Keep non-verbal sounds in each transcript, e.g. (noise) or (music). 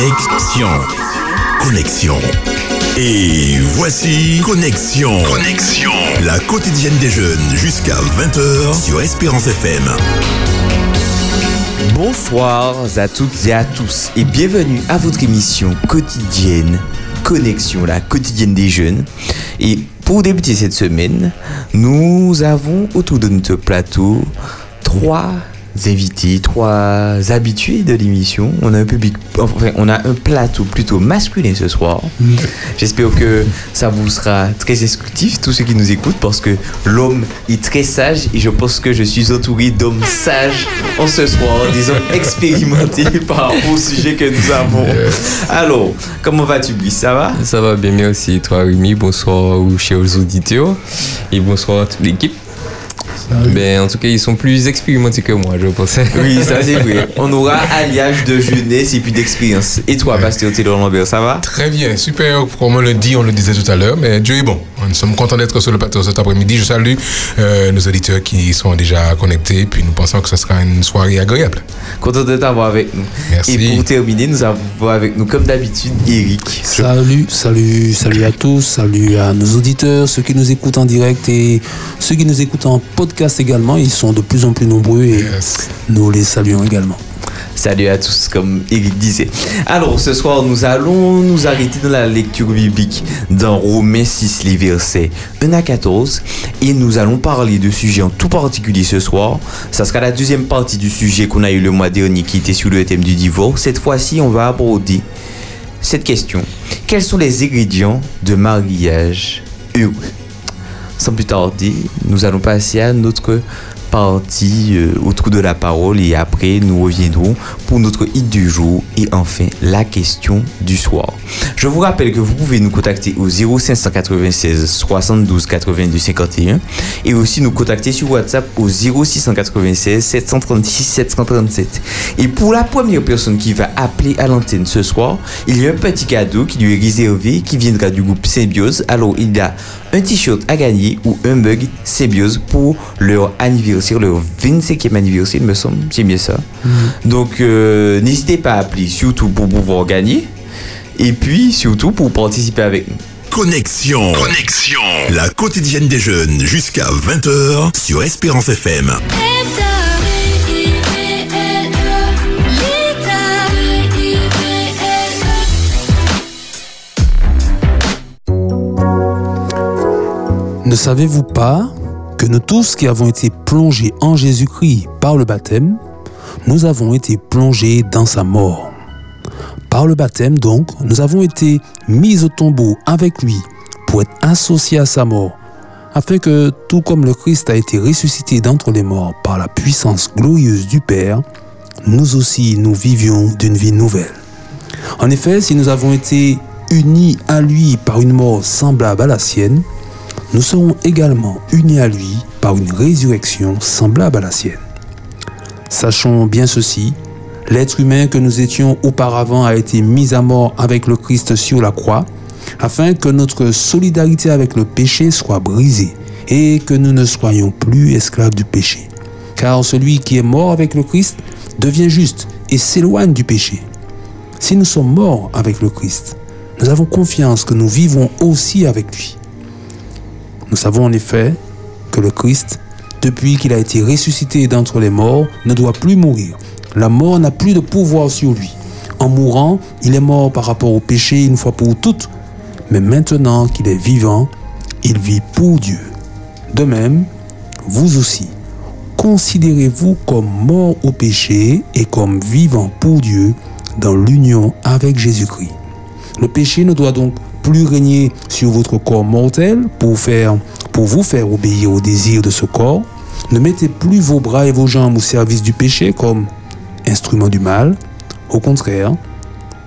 Connexion. Connexion. Et voici Connexion. Connexion. La quotidienne des jeunes jusqu'à 20h sur Espérance FM. Bonsoir à toutes et à tous et bienvenue à votre émission quotidienne Connexion, la quotidienne des jeunes. Et pour débuter cette semaine, nous avons autour de notre plateau trois invités, trois habitués de l'émission. On a un public, enfin, on a un plateau plutôt masculin ce soir. J'espère que ça vous sera très exclusif, tous ceux qui nous écoutent, parce que l'homme est très sage et je pense que je suis entouré d'hommes sages en ce soir, des hommes (laughs) expérimentés par rapport au sujet que nous avons. Alors, comment vas-tu, Brice? Ça va? Ça va bien, merci. Toi, Rémi, bonsoir aux chers auditeurs et bonsoir à toute l'équipe. Ben, en tout cas, ils sont plus expérimentés que moi, je pensais. Oui, ça c'est vrai. (laughs) On aura alliage de jeunesse et puis d'expérience. Et toi, Pasteur Taylor Lambert, ça va? Très bien, super. Comme on le dit, on le disait tout à l'heure, mais Dieu est bon. Nous sommes contents d'être sur le plateau cet après-midi. Je salue euh, nos auditeurs qui sont déjà connectés, puis nous pensons que ce sera une soirée agréable. Content de t'avoir avec nous. Merci. Et pour terminer, nous avons avec nous, comme d'habitude, Eric. Salut, salut, salut à tous, salut à nos auditeurs, ceux qui nous écoutent en direct et ceux qui nous écoutent en podcast également. Ils sont de plus en plus nombreux et Yes. nous les saluons également. Salut à tous, comme Eric disait. Alors, ce soir, nous allons nous arrêter dans la lecture biblique dans Romains 6, les versets 1 à 14. Et nous allons parler de sujets en tout particulier ce soir. Ça sera la deuxième partie du sujet qu'on a eu le mois dernier qui était sur le thème du divorce. Cette fois-ci, on va aborder cette question. Quels sont les ingrédients de mariage heureux? Sans plus tarder, nous allons passer à notre partie euh, autour de la parole et après nous reviendrons pour notre hit du jour et enfin la question du soir. Je vous rappelle que vous pouvez nous contacter au 0596 72 82 51 et aussi nous contacter sur WhatsApp au 0696 736 737. Et pour la première personne qui va appeler à l'antenne ce soir, il y a un petit cadeau qui lui est réservé qui viendra du groupe Symbiose. Alors il y a un t-shirt à gagner ou un mug Symbiose pour leur anniversaire, leur 25e anniversaire, il me semble. C'est bien ça. Donc, euh, n'hésitez pas à appeler, surtout pour pouvoir gagner. Et puis, surtout pour participer avec nous. Connexion. Connexion. La quotidienne des jeunes jusqu'à 20h sur Espérance FM. Ne savez-vous pas que nous tous qui avons été plongés en Jésus-Christ par le baptême, nous avons été plongés dans sa mort? Par le baptême, donc, nous avons été mis au tombeau avec lui pour être associés à sa mort, afin que, tout comme le Christ a été ressuscité d'entre les morts par la puissance glorieuse du Père, nous aussi nous vivions d'une vie nouvelle. En effet, si nous avons été unis à lui par une mort semblable à la sienne, nous serons également unis à lui par une résurrection semblable à la sienne. Sachons bien ceci, l'être humain que nous étions auparavant a été mis à mort avec le Christ sur la croix, afin que notre solidarité avec le péché soit brisée et que nous ne soyons plus esclaves du péché. Car celui qui est mort avec le Christ devient juste et s'éloigne du péché. Si nous sommes morts avec le Christ, nous avons confiance que nous vivons aussi avec lui. Nous savons en effet que le Christ, depuis qu'il a été ressuscité d'entre les morts, ne doit plus mourir. La mort n'a plus de pouvoir sur lui. En mourant, il est mort par rapport au péché une fois pour toutes. Mais maintenant qu'il est vivant, il vit pour Dieu. De même, vous aussi, considérez-vous comme mort au péché et comme vivant pour Dieu dans l'union avec Jésus-Christ. Le péché ne doit donc plus régner sur votre corps mortel pour, pour vous faire obéir aux désirs de ce corps. Ne mettez plus vos bras et vos jambes au service du péché comme instruments du mal. Au contraire,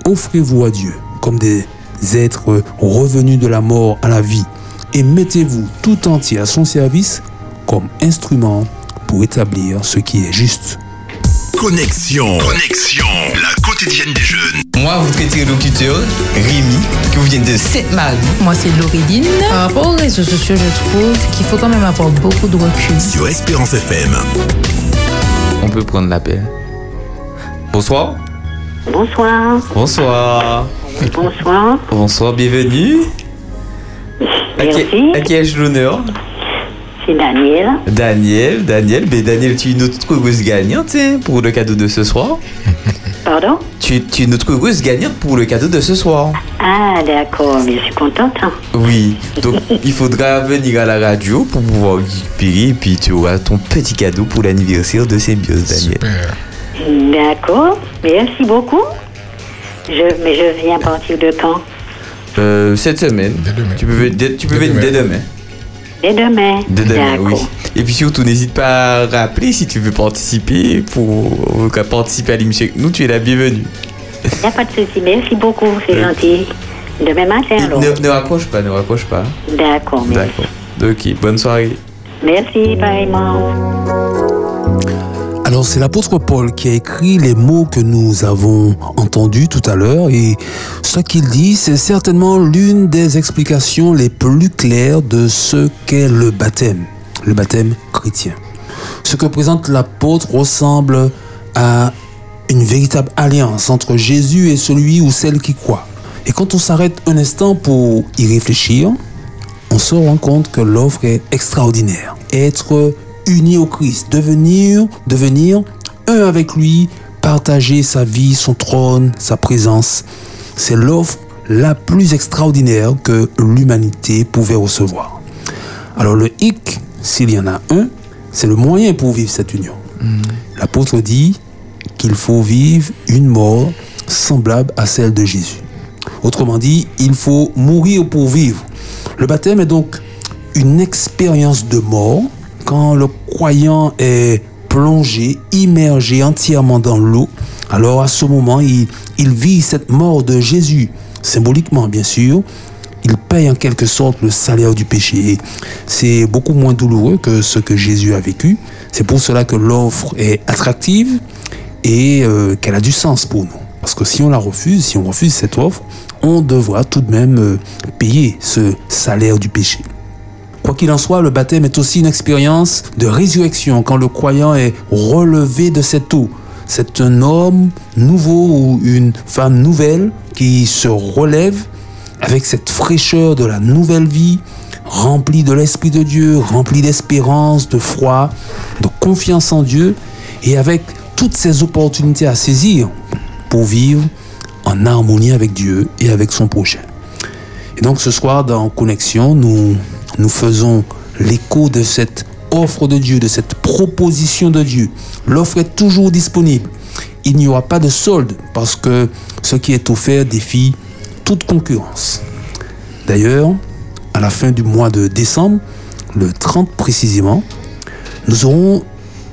offrez-vous à Dieu comme des êtres revenus de la mort à la vie et mettez-vous tout entier à son service comme instrument pour établir ce qui est juste. Connexion. Connexion. La quotidienne des jeunes. Moi, votre interlocuteur, Rémi, qui vous vient de Sainte-Marie. Moi, c'est Laureline. Par rapport aux réseaux sociaux, je trouve qu'il faut quand même avoir beaucoup de recul. Sur Espérance FM. On peut prendre l'appel. Bonsoir. Bonsoir. Bonsoir. Bonsoir. Bonsoir, bienvenue. À qui, Merci. à qui ai-je l'honneur? C'est Daniel. Daniel, Daniel, ben Daniel, tu es notre heureuse gagnante hein, pour le cadeau de ce soir. Pardon? Tu, tu es notre heureuse gagnante pour le cadeau de ce soir. Ah, d'accord. Mais je suis contente. hein. Oui, donc (laughs) il faudra venir à la radio pour pouvoir récupérer et puis tu auras ton petit cadeau pour l'anniversaire de Symbiose, Daniel. Super. D'accord. Merci beaucoup. Je, mais je viens à partir de quand? Euh, cette semaine. Dès demain. Tu peux, ve- dès- tu peux Dès venir dès demain. Demain. Dès demain. Dès demain, oui. Et puis surtout, n'hésite pas à rappeler si tu veux participer pour qu'à participer à l'émission avec nous, tu es la bienvenue. (laughs) Il n'y a pas de souci. Merci beaucoup. C'est Oui. gentil. Demain matin, alors. ne, ne raccroche pas, ne raccroche pas. D'accord. Merci. D'accord. Ok, bonne soirée. Merci, pareillement. Alors c'est l'apôtre Paul qui a écrit les mots que nous avons entendus tout à l'heure et ce qu'il dit, c'est certainement l'une des explications les plus claires de ce qu'est le baptême, le baptême chrétien. Ce que présente l'apôtre ressemble à une véritable alliance entre Jésus et celui ou celle qui croit. Et quand on s'arrête un instant pour y réfléchir, on se rend compte que l'offre est extraordinaire. Être uni au Christ, devenir, devenir un avec lui, partager sa vie, son trône, sa présence, c'est l'offre la plus extraordinaire que l'humanité pouvait recevoir. Alors le hic, s'il y en a un, c'est le moyen pour vivre cette union. L'apôtre dit qu'il faut vivre une mort semblable à celle de Jésus. Autrement dit, il faut mourir pour vivre. Le baptême est donc une expérience de mort quand le croyant est plongé, immergé entièrement dans l'eau. Alors à ce moment, il, vit cette mort de Jésus, symboliquement bien sûr. Il paye en quelque sorte le salaire du péché. C'est beaucoup moins douloureux que ce que Jésus a vécu. C'est pour cela que l'offre est attractive et euh, qu'elle a du sens pour nous. Parce que si on la refuse, si on refuse cette offre, on devra tout de même euh, payer ce salaire du péché. Quoi qu'il en soit, le baptême est aussi une expérience de résurrection quand le croyant est relevé de cette eau. C'est un homme nouveau ou une femme nouvelle qui se relève avec cette fraîcheur de la nouvelle vie, rempli de l'Esprit de Dieu, rempli d'espérance, de foi, de confiance en Dieu, et avec toutes ces opportunités à saisir pour vivre en harmonie avec Dieu et avec son prochain. Et donc ce soir, dans Connexion, nous, nous faisons l'écho de cette offre de Dieu, de cette proposition de Dieu. L'offre est toujours disponible. Il n'y aura pas de solde parce que ce qui est offert défie toute concurrence. D'ailleurs, à la fin du mois de décembre, le 30 précisément, nous aurons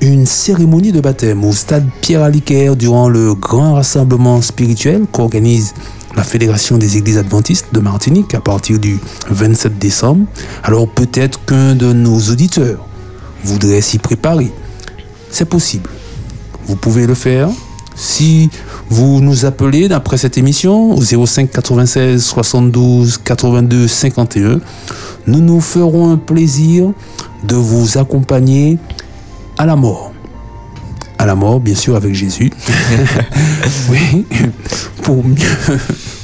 une cérémonie de baptême au stade Pierre Aliquer durant le grand rassemblement spirituel qu'organise la Fédération des Églises Adventistes de Martinique à partir du 27 décembre. Alors peut-être qu'un de nos auditeurs voudrait s'y préparer. C'est possible. Vous pouvez le faire si vous nous appelez après cette émission au 05 96 72 82 51. Nous nous ferons un plaisir de vous accompagner à la mort. À la mort, bien sûr, avec Jésus. (laughs) (laughs) oui, pour mieux,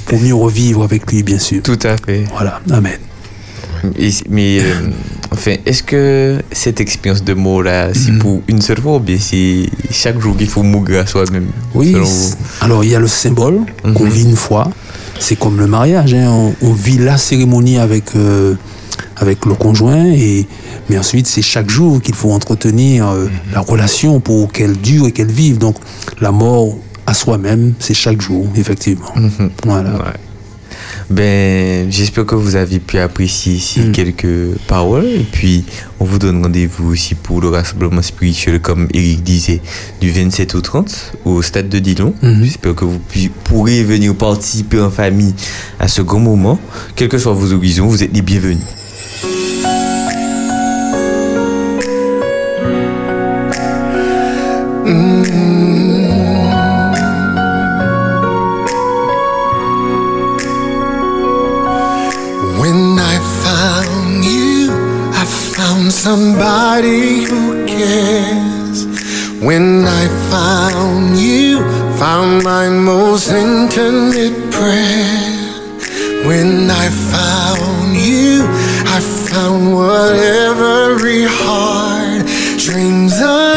pour mieux revivre avec lui, bien sûr. Tout à fait. Voilà, Amen. Et- mais euh, enfin, est-ce que cette expérience de mort-là, c'est Mhm. pour une seule fois ou bien c'est chaque jour qu'il faut mourir à soi-même Oui, selon vous? alors il y a le symbole qu'on Mhm. vit une fois. C'est comme le mariage, hein, on, on vit la cérémonie avec, euh, avec le conjoint, et, mais ensuite c'est chaque jour qu'il faut entretenir euh, la relation pour qu'elle dure et qu'elle vive. Donc la mort à soi-même, c'est chaque jour, effectivement. Mhm. Voilà. Ouais. Ben, j'espère que vous avez pu apprécier ici Mm. quelques paroles. Et puis, on vous donne rendez-vous aussi pour le rassemblement spirituel, comme Eric disait, du 27 au 30 au stade de Dillon. Mhm. J'espère que vous pu- pourrez venir participer en famille à ce grand moment. Quels que soient vos horizons, vous êtes les bienvenus. Somebody who cares. When I found you, found my most intimate prayer. When I found you, I found what every heart dreams of.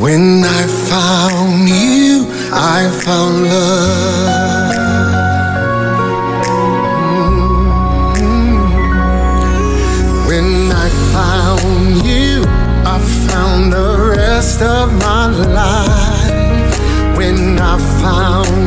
When I found you, I found love. Rest of my life. When I found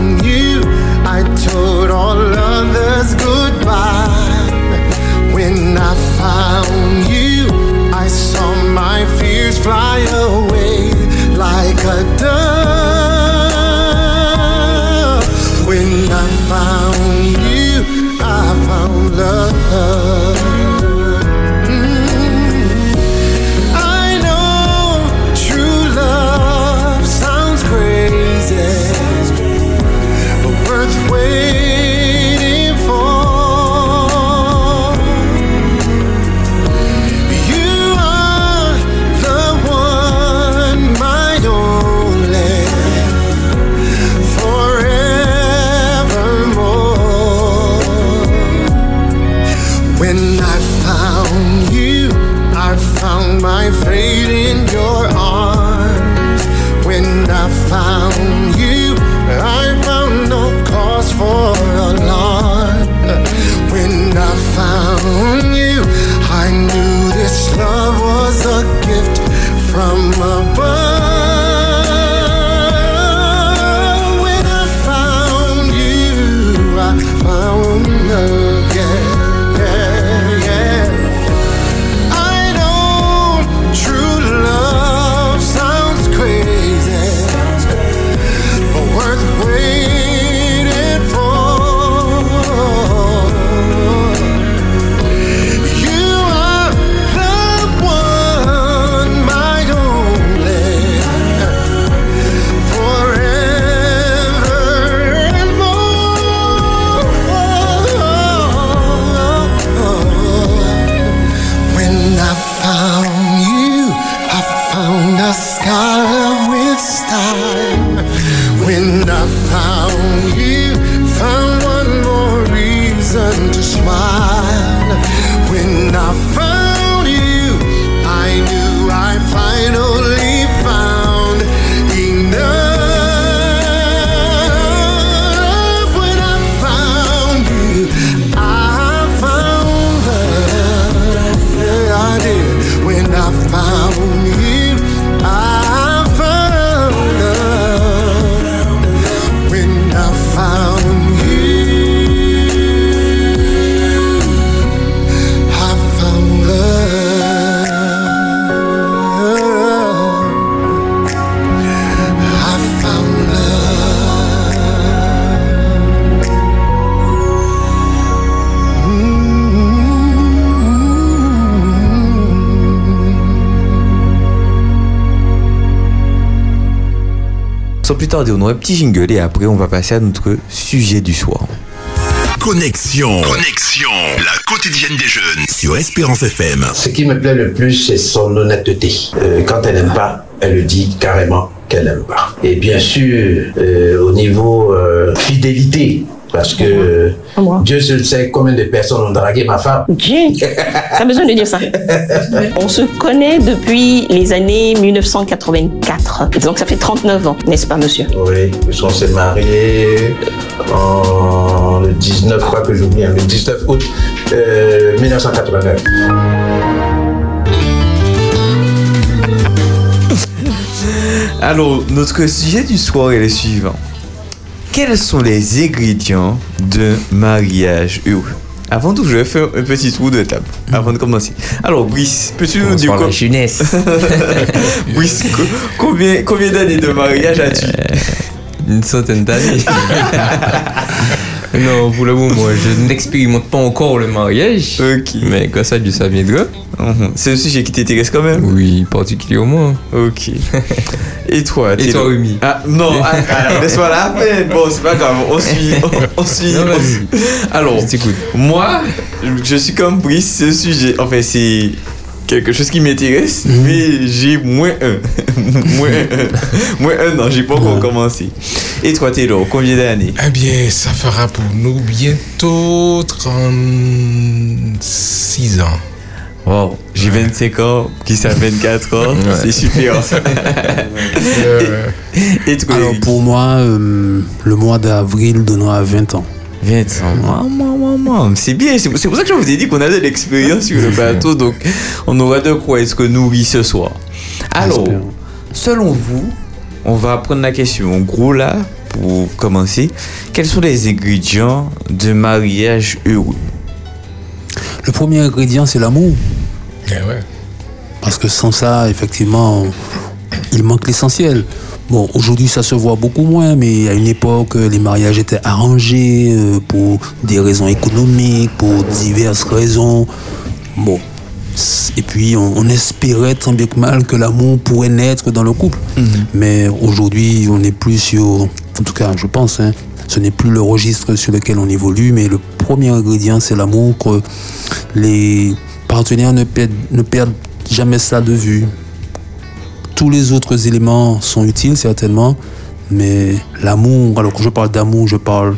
tarder, on aura un petit jingle et après on va passer à notre sujet du soir. Connexion. Connexion. La quotidienne des jeunes sur Espérance FM. Ce qui me plaît le plus, c'est son honnêteté. Euh, quand elle n'aime pas, elle le dit carrément qu'elle n'aime pas. Et bien sûr, euh, au niveau euh, fidélité, parce que Dieu seul sait combien de personnes ont dragué ma femme. Dieu, t'as besoin de dire ça. On se connaît depuis les années 1984. Donc ça fait 39 ans, n'est-ce pas, monsieur? Oui, puisqu'on s'est mariés en le 19, je crois que j'oublie, hein, le 19 août euh, 1989. Alors, notre sujet du soir est le suivant. Quels sont les ingrédients d'un mariage heureux Avant tout, je vais faire un petit tour de table avant de commencer. Alors, Brice, peux-tu nous dire quoi jeunesse. (laughs) Brice, co- combien, combien d'années de mariage as-tu Une centaine d'années. (laughs) non, pour le moment, je n'expérimente pas encore le mariage. Ok. Mais quand ça, ça viendra. Mhm. C'est un sujet qui t'intéresse quand même Oui, particulièrement. Ok. Et toi Et toi, Rumi Ah, non, ah, laisse-moi la peine. Bon, c'est pas grave, on suit. On, (laughs) on suit. Non, on vas-y. suit. Alors, Je moi, je suis comme Brice, un sujet. Enfin, c'est quelque chose qui m'intéresse, mais j'ai moins un. (laughs) moins un. Moins un an, j'ai pas encore commencé. Et toi, Taylor, combien d'années? Eh bien, ça fera pour nous bientôt 36 ans. Wow, j'ai 25 ans, qui ça 24 ans, c'est super. (laughs) Et toi, Alors pour moi, euh, le mois d'avril donnera 20 ans. 20 ans. Maman, maman, c'est bien. C'est pour ça que je vous ai dit qu'on a de l'expérience sur le (laughs) bateau, donc on aura de quoi être nourri ce soir. Alors, selon vous, on va prendre la question en gros là, pour commencer. Quels sont les ingrédients de mariage heureux? Le premier ingrédient, c'est l'amour. eh ouais. Parce que sans ça, effectivement, il manque l'essentiel. Bon, aujourd'hui, ça se voit beaucoup moins, mais à une époque, les mariages étaient arrangés euh, pour des raisons économiques, pour diverses raisons. Bon. Et puis, on, on espérait tant bien que mal que l'amour pourrait naître dans le couple. Mais aujourd'hui, on n'est plus sur, en tout cas, je pense, hein, ce n'est plus le registre sur lequel on évolue, mais le premier ingrédient, c'est l'amour que les partenaires ne perdent, ne perdent jamais ça de vue. Tous les autres éléments sont utiles, certainement, mais l'amour, alors quand je parle d'amour, je parle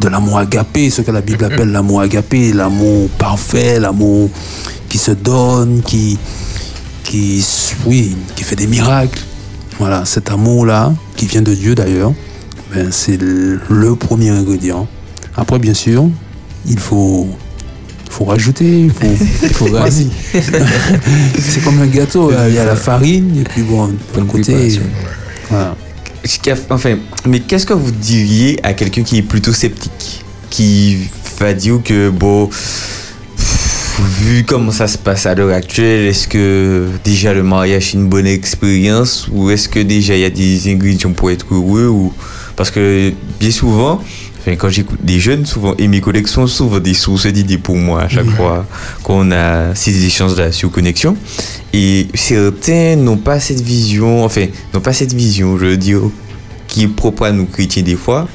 de l'amour agapé, ce que la Bible (laughs) appelle l'amour agapé, l'amour parfait, l'amour qui se donne, qui, qui, oui, qui fait des miracles. Voilà, cet amour-là, qui vient de Dieu d'ailleurs, ben, c'est le, le premier ingrédient. Après, bien sûr, il faut, faut rajouter, il faut, faut (laughs) (laughs) c'est comme un gâteau, il y a la farine, et puis bon, de l'autre côté. Voilà. Enfin, mais qu'est-ce que vous diriez à quelqu'un qui est plutôt sceptique Qui va dire que, bon, vu comment ça se passe à l'heure actuelle, est-ce que déjà le mariage est une bonne expérience ou est-ce que déjà il y a des ingrédients pour être heureux ou... Parce que bien souvent, enfin, quand j'écoute des jeunes, souvent, et mes collègues sont souvent des sources d'idées pour moi à chaque fois qu'on a ces échanges-là sur connexion. Et certains n'ont pas cette vision, enfin, n'ont pas cette vision, je veux dire, qui est propre à nous chrétiens des fois,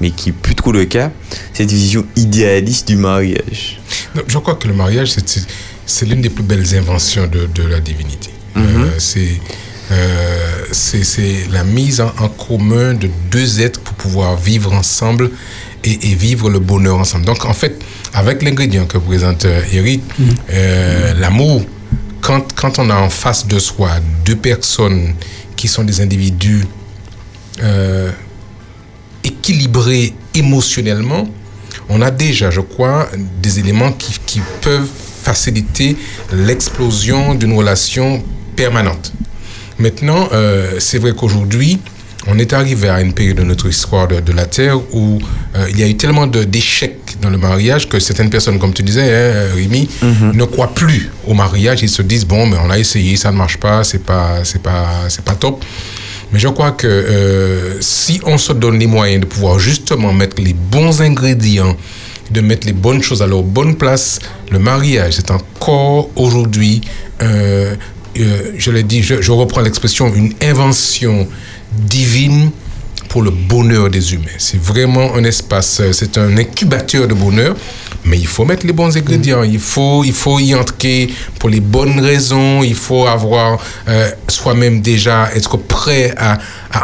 mais qui est plus trop le cas, cette vision idéaliste du mariage. Non, je crois que le mariage, c'est- l'une des plus belles inventions de, de la divinité. Euh, c'est euh, c'est la mise en, en commun de deux êtres pour pouvoir vivre ensemble et, et vivre le bonheur ensemble. Donc, en fait, avec l'ingrédient que présente euh, Eric, euh, l'amour, quand, quand on a en face de soi deux personnes qui sont des individus euh, équilibrés émotionnellement, on a déjà, je crois, des éléments qui, qui peuvent faciliter l'explosion d'une relation permanente. Maintenant, euh, c'est vrai qu'aujourd'hui, on est arrivé à une période de notre histoire de, de la Terre où euh, il y a eu tellement d'échecs dans le mariage que certaines personnes, comme tu disais, hein, Rémi, ne croient plus au mariage. Ils se disent bon, mais on a essayé, ça ne marche pas, c'est pas, c'est pas, c'est pas top. Mais je crois que euh, si on se donne les moyens de pouvoir justement mettre les bons ingrédients, de mettre les bonnes choses à leur bonne place, le mariage c'est encore aujourd'hui, euh, euh, je l'ai dit, je, reprends l'expression, une invention divine pour le bonheur des humains. C'est vraiment un espace, euh, c'est un incubateur de bonheur, mais il faut mettre les bons ingrédients, il faut, il faut y entrer pour les bonnes raisons, il faut avoir euh, soi-même déjà être prêt à,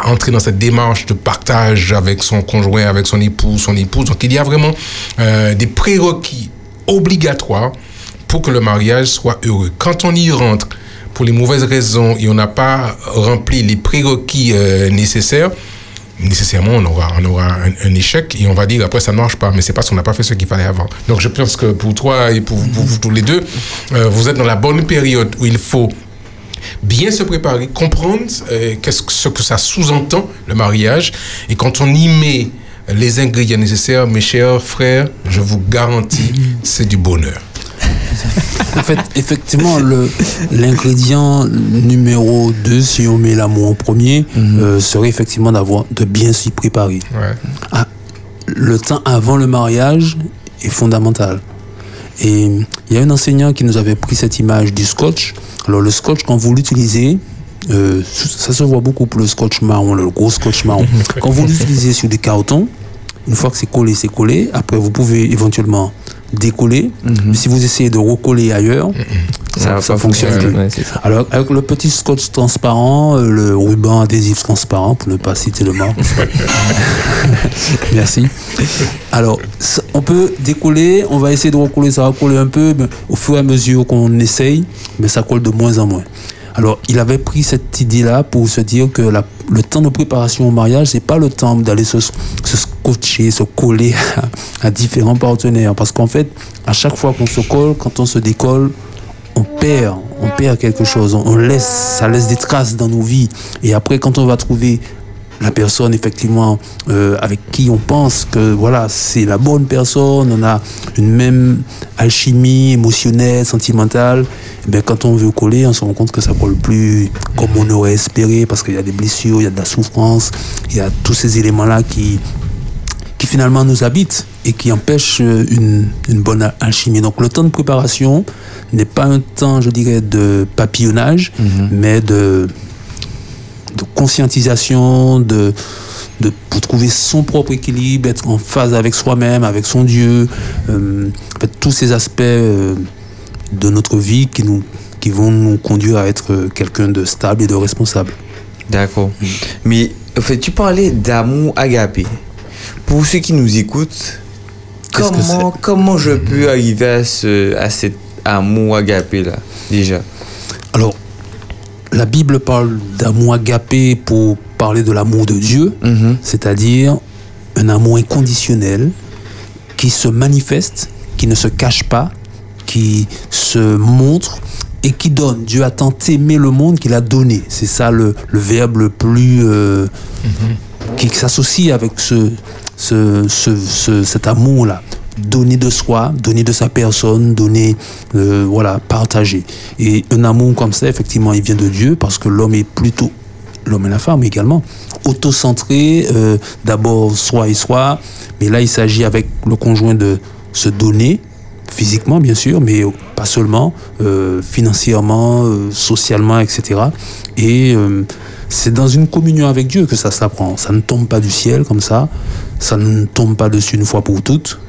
entrer dans cette démarche de partage avec son conjoint, avec son époux, son épouse. Donc il y a vraiment des prérequis obligatoires pour que le mariage soit heureux. Quand on y rentre pour les mauvaises raisons et on n'a pas rempli les prérequis euh, nécessaires, nécessairement on aura, un, échec et on va dire après ça ne marche pas, mais c'est parce qu'on n'a pas fait ce qu'il fallait avant. Donc je pense que pour toi et pour, vous tous les deux, euh, vous êtes dans la bonne période où il faut bien se préparer, comprendre euh, qu'est-ce que, ce que ça sous-entend, le mariage. Et quand on y met les ingrédients nécessaires, mes chers frères, je vous garantis, c'est du bonheur. En fait, effectivement, l'ingrédient numéro 2, si on met l'amour en premier, euh, serait effectivement d'avoir de bien s'y préparer. Ouais. Ah, le temps avant le mariage est fondamental. Et il y a un enseignant qui nous avait pris cette image du scotch. Alors le scotch, quand vous l'utilisez, euh, ça se voit beaucoup pour le scotch marron, le gros scotch marron. (laughs) quand vous l'utilisez sur des cartons, une fois que c'est collé, c'est collé. Après, vous pouvez éventuellement décoller. Mais si vous essayez de recoller ailleurs, Ça va ça fonctionne plus. ouais. Alors, avec le petit scotch transparent, euh, le ruban adhésif transparent, pour ne pas citer le marque. (laughs) Merci. Alors, ça- on peut décoller, on va essayer de recoller, ça va coller un peu, mais au fur et à mesure qu'on essaye, mais ça colle de moins en moins. Alors, il avait pris cette idée-là pour se dire que le temps de préparation au mariage, c'est pas le temps d'aller se, se scotcher, se coller (laughs) à, différents partenaires. Parce qu'en fait, à chaque fois qu'on se colle, quand on se décolle, on perd, on perd quelque chose, on laisse, ça laisse des traces dans nos vies. Et après, quand on va trouver la personne effectivement euh, avec qui on pense que voilà c'est la bonne personne, on a une même alchimie émotionnelle, sentimentale. eh bien, quand on veut coller, on se rend compte que ça colle plus comme on aurait espéré parce qu'il y a des blessures, il y a de la souffrance, il y a tous ces éléments là qui qui finalement nous habitent et qui empêchent une, une bonne al- alchimie. Donc le temps de préparation n'est pas un temps, je dirais, de papillonnage, mais de, de conscientisation, de, de, pour trouver son propre équilibre, être en phase avec soi-même, avec son Dieu, euh, en fait, tous ces aspects euh, de notre vie qui, nous, qui vont nous conduire à être euh, quelqu'un de stable et de responsable. D'accord. Mais en fait, tu parlais d'amour agapé. Pour ceux qui nous écoutent, comment, comment je peux arriver à, ce, à cet amour agapé là, déjà? Alors, la Bible parle d'amour agapé pour parler de l'amour de Dieu, c'est-à-dire un amour inconditionnel qui se manifeste, qui ne se cache pas, qui se montre et qui donne. Dieu a tant aimé le monde qu'il a donné. C'est ça le, le verbe le plus... euh, qui s'associe avec ce, ce, ce- ce- cet amour-là. Donner de soi, donner de sa personne, donner, euh, voilà, partager. Et un amour comme ça, effectivement, il vient de Dieu parce que l'homme est plutôt, l'homme et la femme également, autocentré, euh, d'abord soi et soi, mais là il s'agit avec le conjoint de se donner, physiquement bien sûr, mais pas seulement, euh, financièrement, euh, socialement, etc. Et euh, c'est dans une communion avec Dieu que ça s'apprend. Ça ne tombe pas du ciel comme ça, ça ne tombe pas dessus une fois pour toutes.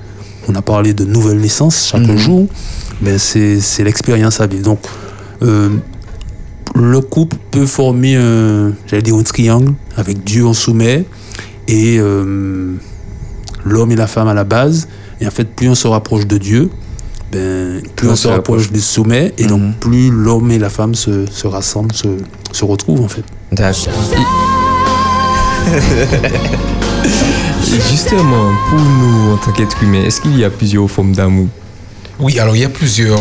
On a parlé de nouvelle naissance chaque jour, mais c'est c'est l'expérience à vivre. Donc, euh, le couple peut former un, j'allais dire un triangle avec Dieu en sommet et euh, l'homme et la femme à la base. Et en fait, plus on se rapproche de Dieu, ben, plus on, se rapproche du sommet et donc plus l'homme et la femme se, se rassemblent, se, se retrouvent en fait. D'accord. (laughs) Justement, pour nous, en tant qu'être humain, est-ce qu'il y a plusieurs formes d'amour? Oui, alors il y a plusieurs.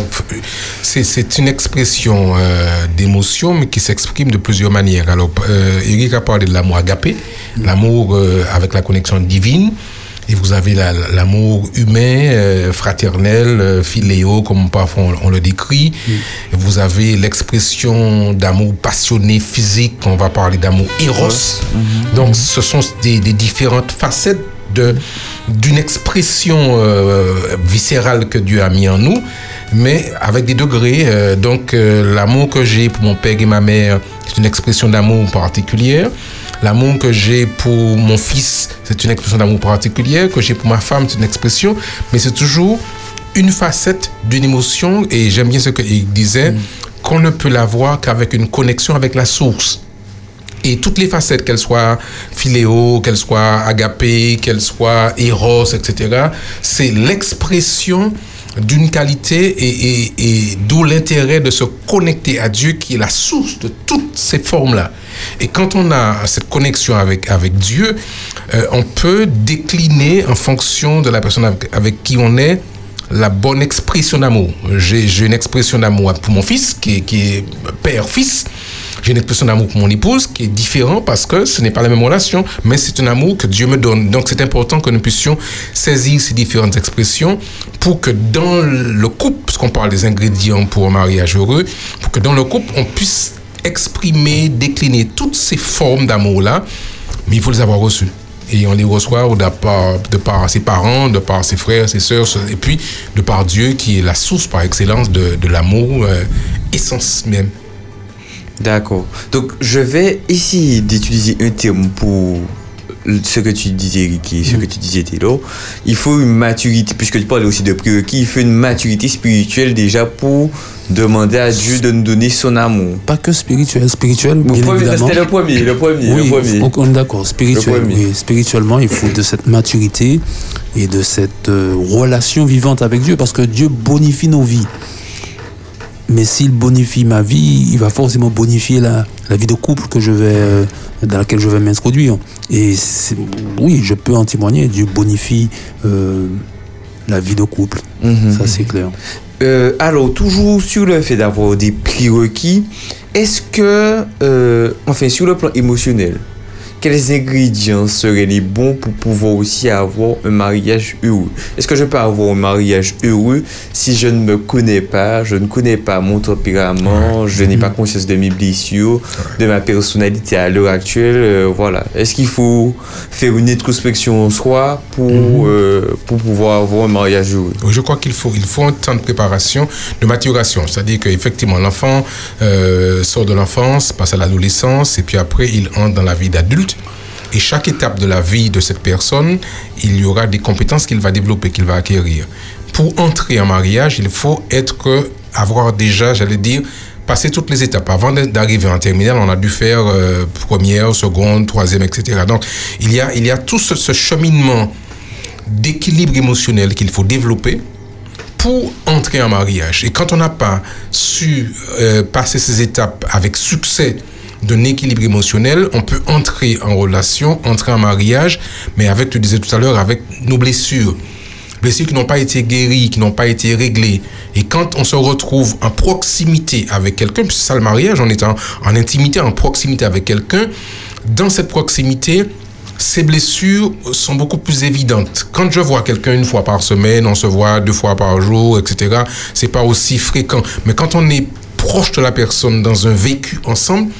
C'est, c'est une expression euh, d'émotion, mais qui s'exprime de plusieurs manières. Alors, euh, Eric a parlé de l'amour agapé, l'amour euh, avec la connexion divine. Et vous avez la- l'amour humain, euh, fraternel, euh, philéo, comme parfois on, on le décrit. Et Vous avez l'expression d'amour passionné, physique, on va parler d'amour éros. Donc, ce sont des, des différentes facettes d'une expression euh, viscérale que Dieu a mis en nous, mais avec des degrés. Euh, donc, euh, l'amour que j'ai pour mon père et ma mère, c'est une expression d'amour particulière. L'amour que j'ai pour mon fils, c'est une expression d'amour particulière. Que j'ai pour ma femme, c'est une expression. Mais c'est toujours une facette d'une émotion. Et j'aime bien ce qu'il disait, qu'on ne peut l'avoir qu'avec une connexion avec la source. Et toutes les facettes, qu'elles soient philéo, qu'elles soient agapé, qu'elles soient éros, etc., c'est l'expression d'une qualité et, d'où l'intérêt de se connecter à Dieu qui est la source de toutes ces formes-là. Et quand on a cette connexion avec, avec Dieu, euh, on peut décliner en fonction de la personne avec, qui on est la bonne expression d'amour. J'ai une expression d'amour pour mon fils qui est père-fils. J'ai une expression d'amour pour mon épouse qui est différente parce que ce n'est pas la même relation, mais c'est un amour que Dieu me donne. Donc c'est important que nous puissions saisir ces différentes expressions pour que dans le couple, parce qu'on parle des ingrédients pour un mariage heureux, pour que dans le couple, on puisse exprimer, décliner toutes ces formes d'amour-là, mais il faut les avoir reçues. Et on les reçoit de par, de par ses parents, de par ses frères, ses sœurs, et puis de par Dieu qui est la source par excellence de, de l'amour, euh, essence même. D'accord. Donc, je vais essayer d'utiliser un terme pour ce que tu disais, Ricky, ce que tu disais, Thélo, il faut une maturité, puisque tu parlais aussi de prérequis, il faut une maturité spirituelle déjà pour demander à Dieu de nous donner son amour. Pas que spirituel, spirituel, bien c'était le premier, le premier, Oui, le premier. on on est d'accord, spirituel. Oui. spirituellement, il faut de cette maturité et de cette euh, relation vivante avec Dieu, parce que Dieu bonifie nos vies. Mais s'il bonifie ma vie, il va forcément bonifier la, la vie de couple que je vais, euh, dans laquelle je vais m'introduire. Et oui, je peux en témoigner. Dieu bonifie euh, la vie de couple. Mhm. Ça, c'est clair. Euh, alors, toujours sur le fait d'avoir des prérequis, est-ce que, enfin, sur le plan émotionnel, quels ingrédients seraient les bons pour pouvoir aussi avoir un mariage heureux? Est-ce que je peux avoir un mariage heureux si je ne me connais pas, je ne connais pas mon tempérament, je n'ai pas conscience de mes blessures, de ma personnalité à l'heure actuelle euh, Voilà. Est-ce qu'il faut faire une introspection en soi pour, euh, pour pouvoir avoir un mariage heureux? Je crois qu'il faut, il faut un temps de préparation, de maturation. C'est-à-dire qu'effectivement, l'enfant euh, sort de l'enfance, passe à l'adolescence, et puis après, il entre dans la vie d'adulte. Et chaque étape de la vie de cette personne, il y aura des compétences qu'il va développer, qu'il va acquérir. Pour entrer en mariage, il faut être, avoir déjà, j'allais dire, passé toutes les étapes. Avant d'arriver en terminale, on a dû faire euh, première, seconde, troisième, etc. Donc, il y a, il y a tout ce, cheminement d'équilibre émotionnel qu'il faut développer pour entrer en mariage. Et quand on n'a pas su euh, passer ces étapes avec succès d'un équilibre émotionnel, on peut entrer en relation, entrer en mariage, mais avec, tu disais tout à l'heure, avec nos blessures. Blessures qui n'ont pas été guéries, qui n'ont pas été réglées. Et quand on se retrouve en proximité avec quelqu'un, c'est ça le mariage, on est en, en intimité, en proximité avec quelqu'un, dans cette proximité, ces blessures sont beaucoup plus évidentes. Quand je vois quelqu'un une fois par semaine, on se voit deux fois par jour, etc., c'est pas aussi fréquent. Mais quand on est proche de la personne dans un vécu ensemble,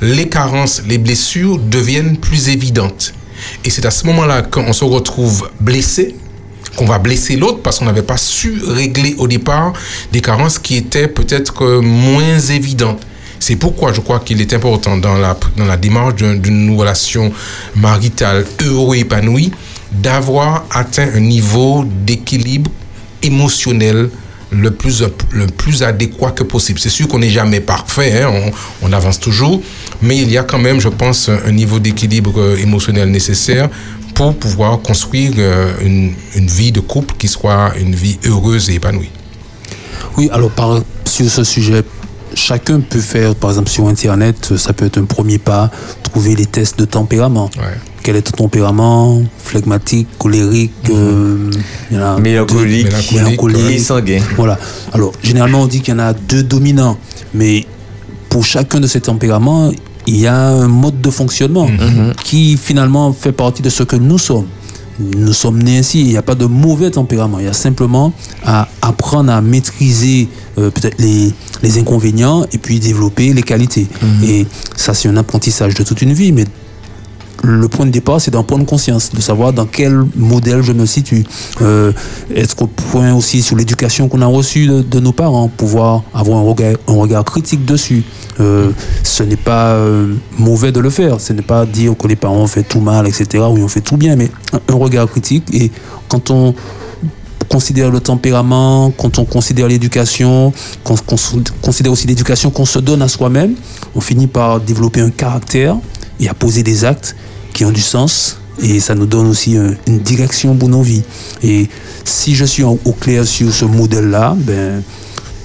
les carences, les blessures deviennent plus évidentes. Et c'est à ce moment-là qu'on se retrouve blessé, qu'on va blesser l'autre parce qu'on n'avait pas su régler au départ des carences qui étaient peut-être moins évidentes. C'est pourquoi je crois qu'il est important dans la, démarche d'un- d'une relation maritale heureux épanouie d'avoir atteint un niveau d'équilibre émotionnel le plus, le plus adéquat que possible. C'est sûr qu'on n'est jamais parfait, hein, on, on avance toujours, mais il y a quand même, je pense, un niveau d'équilibre euh, émotionnel nécessaire pour pouvoir construire euh, une, une vie de couple qui soit une vie heureuse et épanouie. Oui, alors par, sur ce sujet, chacun peut faire, par exemple sur Internet, ça peut être un premier pas, trouver les tests de tempérament. Quel est ton tempérament Phlegmatique, colérique, euh, il y en a Mélancolique, deux- mélancolique et sanguin. Voilà. Alors, généralement, on dit qu'il y en a deux dominants, mais pour chacun de ces tempéraments, il y a un mode de fonctionnement qui finalement fait partie de ce que nous sommes. Nous sommes nés ainsi, il n'y a pas de mauvais tempérament, il y a simplement à apprendre à maîtriser euh, peut-être les, les inconvénients et puis développer les qualités. Et ça, c'est un apprentissage de toute une vie, mais le point de départ, c'est d'en prendre conscience, de savoir dans quel modèle je me situe. Euh, être au point aussi sur l'éducation qu'on a reçue de, nos parents, pouvoir avoir un regard, critique dessus. Euh, ce n'est pas euh, mauvais de le faire, ce n'est pas dire que les parents ont fait tout mal, etc., ou ils ont fait tout bien, mais un, un regard critique. Et quand on considère le tempérament, quand on considère l'éducation, qu'on qu'on considère aussi l'éducation qu'on se donne à soi-même, on finit par développer un caractère et à poser des actes qui ont du sens et ça nous donne aussi un- une direction pour nos vies. Et si je suis en- au clair sur ce modèle-là, ben,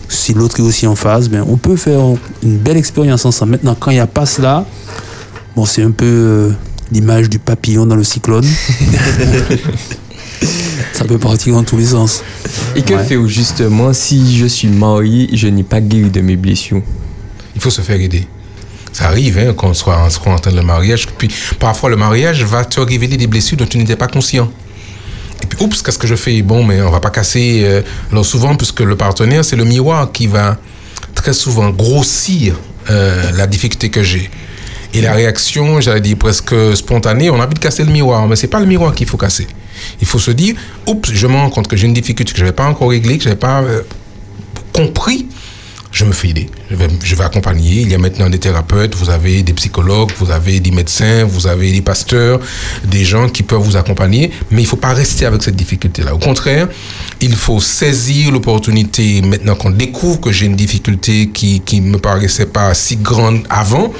si l'autre est aussi en phase, ben, on peut faire une belle expérience ensemble. Maintenant, quand il n'y a pas cela, bon, c'est un peu euh, l'image du papillon dans le cyclone. (laughs) ça peut partir dans tous les sens. Et que Ouais. faire justement si je suis marié je n'ai pas guéri de mes blessures? Il faut se faire aider. Ça arrive hein, qu'on soit, on soit en train de mariage. Puis parfois, le mariage va te révéler des blessures dont tu n'étais pas conscient. Et puis, oups, qu'est-ce que je fais? Bon, mais on va pas casser. euh, alors souvent, puisque le partenaire, c'est le miroir qui va très souvent grossir euh, la difficulté que j'ai. Et la réaction, j'allais dire presque spontanée, on a envie de casser le miroir, mais c'est pas le miroir qu'il faut casser. Il faut se dire, oups, je me rends compte que j'ai une difficulté que je n'avais pas encore réglée, que je n'avais pas euh, compris je me fais aider. Je vais, je vais accompagner. Il y a maintenant des thérapeutes, vous avez des psychologues, vous avez des médecins, vous avez des pasteurs, des gens qui peuvent vous accompagner. Mais il ne faut pas rester avec cette difficulté-là. Au contraire, il faut saisir l'opportunité maintenant qu'on découvre que j'ai une difficulté qui ne me paraissait pas si grande avant.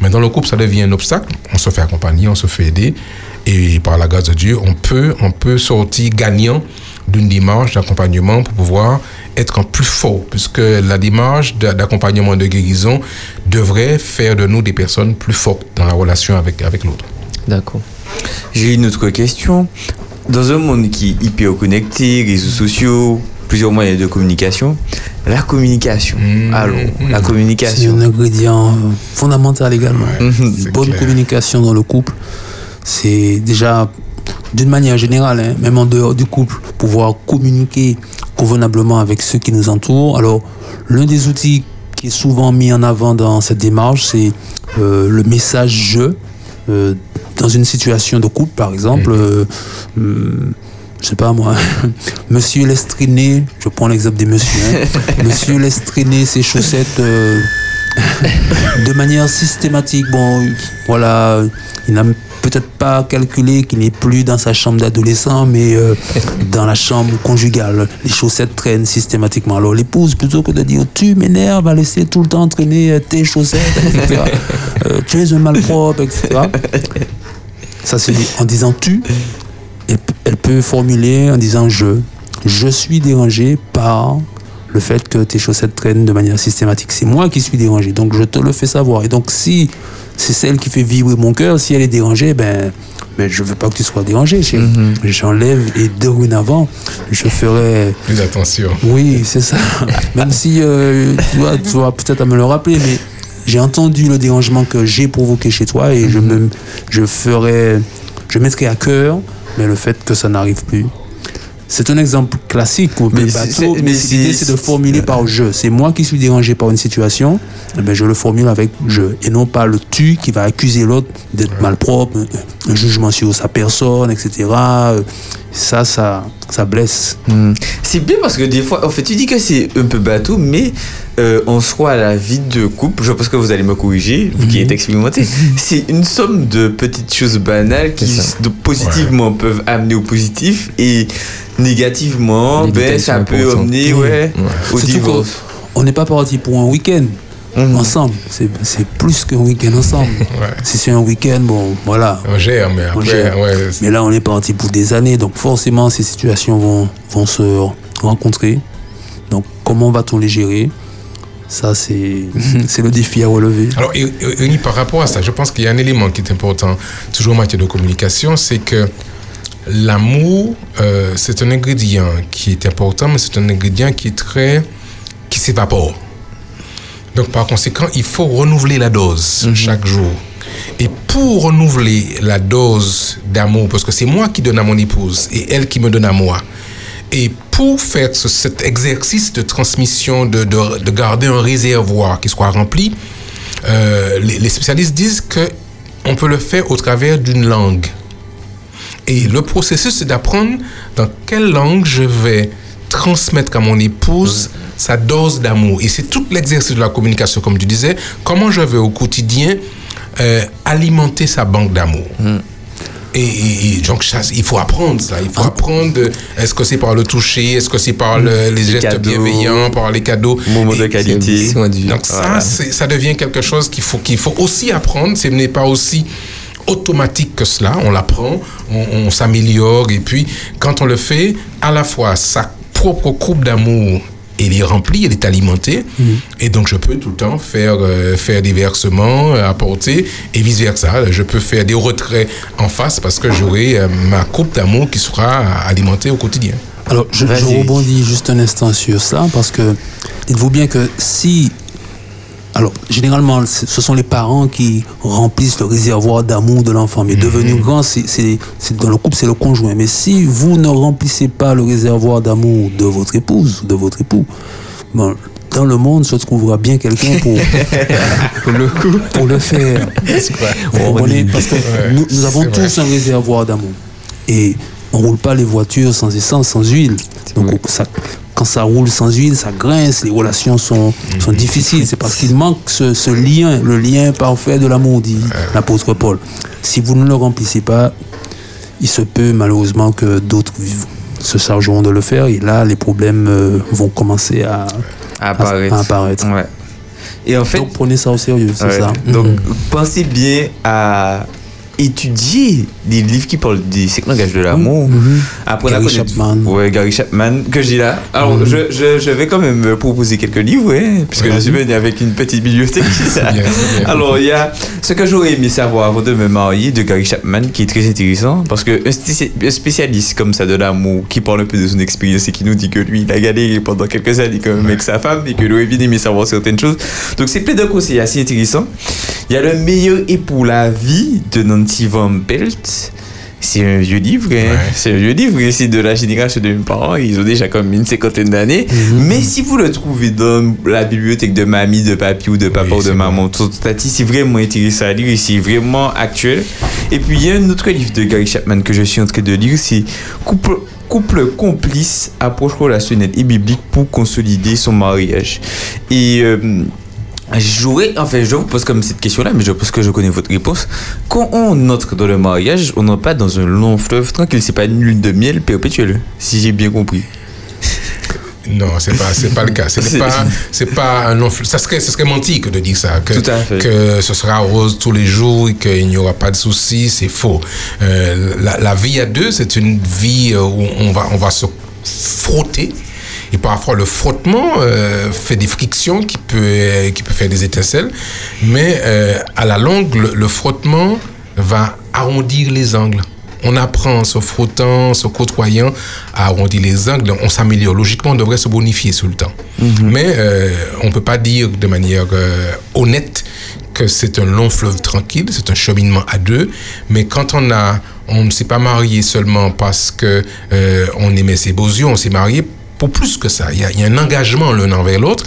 Mais dans le couple, ça devient un obstacle. On se fait accompagner, on se fait aider. Et par la grâce de Dieu, on peut, on peut sortir gagnant d'une démarche d'accompagnement pour pouvoir être en plus fort, puisque la démarche d'a- d'accompagnement de guérison devrait faire de nous des personnes plus fortes dans la relation avec, avec l'autre. D'accord. J'ai une autre question. Dans un monde qui est hyper connecté, réseaux sociaux, plusieurs moyens de communication, la communication. Alors, la C'est communication. un ingrédient fondamental également. Une bonne communication dans le couple, c'est déjà d'une manière générale, hein, même en dehors du couple, pouvoir communiquer convenablement avec ceux qui nous entourent. Alors, l'un des outils qui est souvent mis en avant dans cette démarche, c'est euh, le message je. Euh, dans une situation de couple, par exemple, euh, hum, je sais pas moi, (laughs) monsieur laisse traîner, je prends l'exemple des messieurs, hein. (laughs) monsieur laisse traîner ses chaussettes euh, (laughs) de manière systématique. Bon, voilà, il n'a peut-être pas calculé qu'il n'est plus dans sa chambre d'adolescent, mais euh, dans la chambre conjugale. Les chaussettes traînent systématiquement. Alors l'épouse, plutôt que de dire tu m'énerves, va laisser tout le temps traîner euh, tes chaussettes, etc. Euh, tu es un malpropre, etc. Ça se dit en disant tu. Elle peut formuler en disant je. Je suis dérangé par le fait que tes chaussettes traînent de manière systématique. C'est moi qui suis dérangé, donc je te le fais savoir. Et donc si c'est celle qui fait vibrer mon cœur, si elle est dérangée, ben, ben je veux pas que tu sois dérangé. chérie. J'enlève et dorénavant, je ferai... Plus attention. Oui, c'est ça. (laughs) Même si euh, tu vois, tu vas peut-être à me le rappeler, mais j'ai entendu le dérangement que j'ai provoqué chez toi et je me, je ferai, je mettrai à cœur, mais le fait que ça n'arrive plus. C'est un exemple classique peu Mais bateau, mais mais l'idée c'est- c'est de formuler par je. C'est moi qui suis dérangé par une situation, eh ben je le formule avec je et non pas le tu qui va accuser l'autre d'être malpropre, un, jugement sur sa personne, etc. Ça, ça, ça blesse. Hmm. C'est bien parce que des fois, en fait, tu dis que c'est un peu bateau, mais euh, en soi, la vie de couple, je pense que vous allez me corriger, vous qui êtes expérimenté, (laughs) c'est une somme de petites choses banales qui, positivement, peuvent amener au positif et négativement, ben, ça peut amener ouais, au Surtout divorce. On n'est pas parti pour un week-end ensemble. C'est plus qu'un week-end ensemble. (laughs) Si c'est un week-end, bon, voilà. On gère, mais On après, gère. ouais, Mais là, on est parti pour des années. Donc, forcément, ces situations vont, vont se rencontrer. Donc, comment va-t-on les gérer? Ça, c'est (laughs) c'est le défi à relever. Alors, et, et- et par rapport à ça, je pense qu'il y a un élément qui est important, toujours en matière de communication, c'est que l'amour, euh, c'est un ingrédient qui est important, mais c'est un ingrédient qui est très. qui s'évapore. Donc, par conséquent, il faut renouveler la dose chaque jour. Et pour renouveler la dose d'amour, parce que c'est moi qui donne à mon épouse et elle qui me donne à moi, et pour faire ce- cet exercice de transmission, de, de- de garder un réservoir qui soit rempli, euh, les, les spécialistes disent que on peut le faire au travers d'une langue. Et le processus, c'est d'apprendre dans quelle langue je vais transmettre à mon épouse sa dose d'amour. Et c'est tout l'exercice de la communication, comme tu disais, comment je vais au quotidien euh, alimenter sa banque d'amour? Et, et- et donc, ça, il faut apprendre ça. Il faut apprendre. Est-ce que c'est par le toucher? Est-ce que c'est par le- les gestes cadeaux. bienveillants, par les cadeaux? Moment de qualité. donc ça, Voilà. ça devient quelque chose qu'il faut, qu'il faut aussi apprendre. Ce n'est pas aussi automatique que cela. On l'apprend, on, on s'améliore. Et puis, quand on le fait, à la fois, sa propre coupe d'amour, elle est remplie, elle est alimentée. Et donc, je peux tout le temps faire, euh, faire des versements, euh, apporter, et vice-versa. Je peux faire des retraits en face parce que j'aurai euh, ma coupe d'amour qui sera alimentée au quotidien. Alors, je, je rebondis juste un instant sur ça parce que dites-vous bien que si. Alors, généralement, ce sont les parents qui remplissent le réservoir d'amour de l'enfant. Mais devenu grand, c'est, dans le couple, c'est le conjoint. Mais si vous ne remplissez pas le réservoir d'amour de votre épouse, de votre époux, bon, dans le monde se trouvera bien quelqu'un pour, (laughs) pour, le, pour le faire. Vous comprenez? Parce que nous, nous avons vrai. tous un réservoir d'amour. Et on roule pas les voitures sans essence, sans huile. Donc ça, quand ça roule sans huile, ça grince, les relations sont, sont difficiles. C'est parce qu'il manque ce, ce lien, le lien parfait de l'amour, dit l'apôtre Paul. Si vous ne le remplissez pas, il se peut malheureusement que d'autres se chargeront de le faire et là, les problèmes euh, vont commencer à, À apparaître. à apparaître. Ouais. Et en fait, Donc prenez ça au sérieux, c'est Ouais. ça. Donc, Mhm. pensez bien à étudier des livres qui parlent des cinq langages de l'amour. Mhm. Après Gary Chapman. Ouais, Gary Chapman, que j'ai là. Alors, Mhm. je, je, je vais quand même me proposer quelques livres, ouais, puisque je suis venu avec une petite bibliothèque. (laughs) Bien. Alors, il y a ce que j'aurais aimé savoir avant de me marier de Gary Chapman, qui est très intéressant, parce que un spécialiste comme ça de l'amour, qui parle un peu de son expérience et qui nous dit que lui, il a galéré pendant quelques années quand même avec sa femme et que lui aurait bien aimé savoir certaines choses. Donc, c'est plein de conseils assez intéressants. Il y a Le meilleur et pour la vie de Nancy Van Pelt. C'est un vieux livre, hein. Ouais. c'est un vieux livre, c'est de la génération de mes parents, ils ont déjà comme une cinquantaine d'années. Mais si vous le trouvez dans la bibliothèque de mamie, de papy ou de papa Oui, ou de maman, tati, c'est vraiment intéressant à lire c'est vraiment actuel. Et puis il y a un autre livre de Gary Chapman que je suis en train de lire, c'est Couple, couple complice, approche relationnelle et biblique pour consolider son mariage. Et euh, J'aurais, enfin, je vous pose comme cette question-là, mais je pense que je connais votre réponse. Quand on entre dans le mariage, on n'entre pas dans un long fleuve tranquille, c'est pas une lune de miel perpétuelle, si j'ai bien compris. Non, c'est pas, c'est pas le cas. Ce C'est- pas, (laughs) c'est pas un non Ça serait, ce serait mentir que de dire ça. Que, Tout à fait. que ce sera rose tous les jours et qu'il n'y aura pas de soucis, c'est faux. Euh, la, la vie à deux, c'est une vie euh, où on va, on va se frotter. Et parfois, le frottement euh, fait des frictions qui peut, qui peut faire des étincelles. Mais euh, à la longue, le, le frottement va arrondir les angles. On apprend en se frottant, en se côtoyant à arrondir les angles. On s'améliore. Logiquement, on devrait se bonifier sur le temps. Mais euh, on ne peut pas dire de manière honnête que c'est un long fleuve tranquille, c'est un cheminement à deux. Mais quand on a, on ne s'est pas marié seulement parce que euh, on aimait ses beaux yeux, on s'est marié pour plus que ça. Il y a, un engagement l'un envers l'autre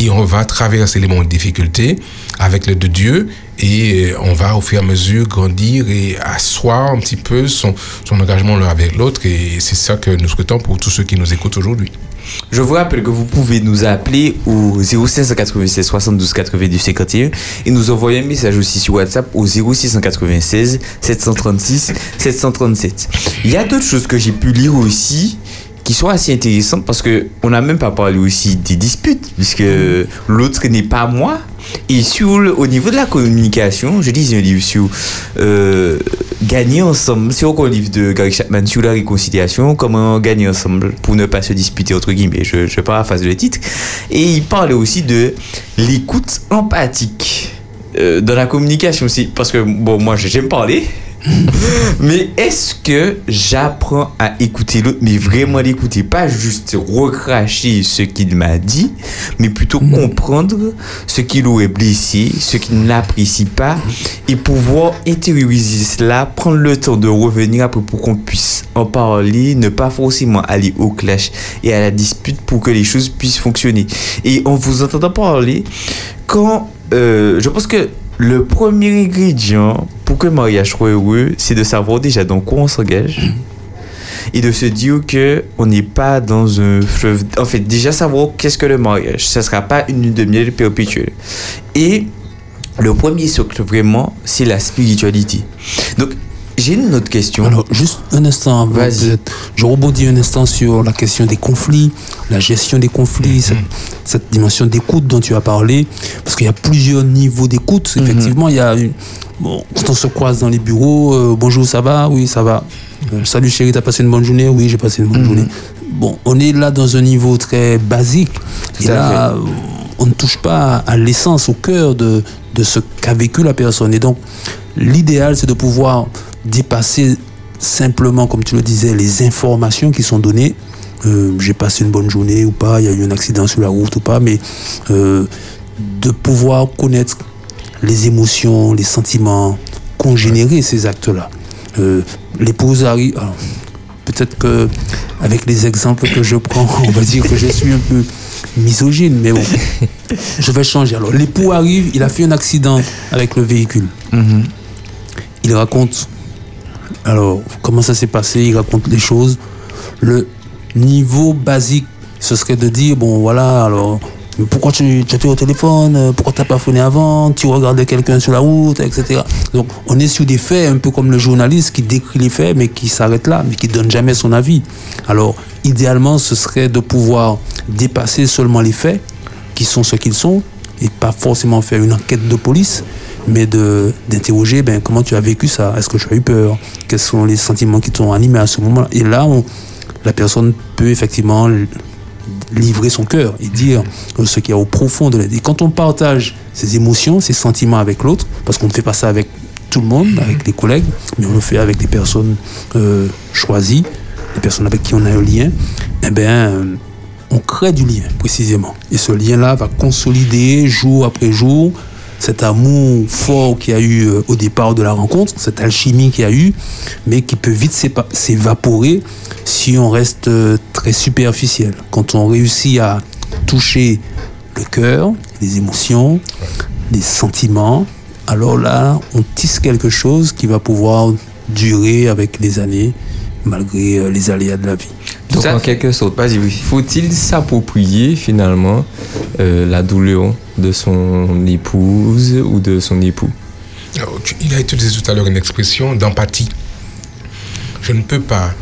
et on va traverser les moments de difficulté avec l'aide de Dieu et euh, on va au fur et à mesure grandir et asseoir un petit peu son, engagement l'un avec l'autre et c'est ça que nous souhaitons pour tous ceux qui nous écoutent aujourd'hui. Je vous rappelle que vous pouvez nous appeler au 0596 72 92 51 et nous envoyer un message aussi sur WhatsApp au 0696 736 737. Il y a d'autres choses que j'ai pu lire aussi qui sont assez intéressantes parce que on n'a même pas parlé aussi des disputes puisque l'autre n'est pas moi. Et sur le- au niveau de la communication, je lisais un livre sur euh, gagner ensemble. C'est encore un livre de Gary Chapman sur la réconciliation, comment gagner ensemble pour ne pas se disputer entre guillemets. Je, je paraphrase le titre. Et il parlait aussi de l'écoute empathique euh, dans la communication aussi. Parce que bon, moi j'aime parler. (laughs) Mais est-ce que j'apprends à écouter l'autre, mais vraiment l'écouter, pas juste recracher ce qu'il m'a dit, mais plutôt comprendre ce qui l'aurait blessé, ce qui ne l'apprécie pas, et pouvoir intérioriser cela, prendre le temps de revenir après pour qu'on puisse en parler, ne pas forcément aller au clash et à la dispute pour que les choses puissent fonctionner. Et en vous entendant parler, quand euh, je pense que le premier ingrédient pour que le mariage soit heureux, c'est de savoir déjà dans quoi on s'engage et de se dire que on n'est pas dans un fleuve. En fait, déjà savoir qu'est-ce que le mariage. Ça sera pas une lune de miel perpétuelle. Et le premier socle vraiment, c'est la spiritualité. Donc, j'ai une autre question. Alors, juste un instant, je rebondis un instant sur la question des conflits, la gestion des conflits, cette, cette dimension d'écoute dont tu as parlé, parce qu'il y a plusieurs niveaux d'écoute. Effectivement, il y a une. Bon, quand on se croise dans les bureaux, euh, bonjour, ça va? Oui, ça va. Euh, salut chérie, t'as passé une bonne journée? Oui, j'ai passé une bonne journée. Bon, on est là dans un niveau très basique. et là, euh, on ne touche pas à l'essence, au cœur de, de ce qu'a vécu la personne. Et donc, l'idéal, c'est de pouvoir dépasser simplement, comme tu le disais, les informations qui sont données. Euh, J'ai passé une bonne journée ou pas, il y a eu un accident sur la route ou pas, mais euh, de pouvoir connaître les émotions, les sentiments qu'ont généré ces actes-là. Euh, L'épouse arrive. alors, Peut-être que avec les exemples que je prends, on va dire que je suis un peu misogyne, mais bon, je vais changer. Alors, l'époux arrive, il a fait un accident avec le véhicule. Il raconte, alors, comment ça s'est passé, il raconte les choses. Le niveau basique ce serait de dire, bon voilà, alors pourquoi tu, tu étais au téléphone? Pourquoi tu n'as pas phoné avant? Tu regardais quelqu'un sur la route, etc. Donc on est sur des faits, un peu comme le journaliste qui décrit les faits, mais qui s'arrête là, mais qui donne jamais son avis. Alors idéalement, ce serait de pouvoir dépasser seulement les faits, qui sont ce qu'ils sont, et pas forcément faire une enquête de police, mais d'interroger ben, comment tu as vécu ça? Est-ce que tu as eu peur? Quels sont les sentiments qui t'ont animé à ce moment-là? Et là, la personne peut effectivement livrer son cœur et dire ce qu'il y a au profond de l'aide. Et quand on partage ses émotions, ses sentiments avec l'autre, parce qu'on ne fait pas ça avec tout le monde, avec les collègues, mais on le fait avec des personnes euh, choisies, des personnes avec qui on a un lien, eh bien, on crée du lien, précisément. Et ce lien-là va consolider jour après jour cet amour fort qu'il y a eu euh, au départ de la rencontre, cette alchimie qu'il y a eu, mais qui peut vite s'évaporer si on reste euh, très superficiel. Quand on réussit à toucher le cœur, les émotions, les sentiments, alors là, on tisse quelque chose qui va pouvoir durer avec les années, malgré euh, les aléas de la vie. Donc en quelque sorte, faut-il s'approprier finalement euh, la douleur de son épouse ou de son époux? Alors, tu- Il a utilisé tout à l'heure une expression d'empathie. Je ne peux pas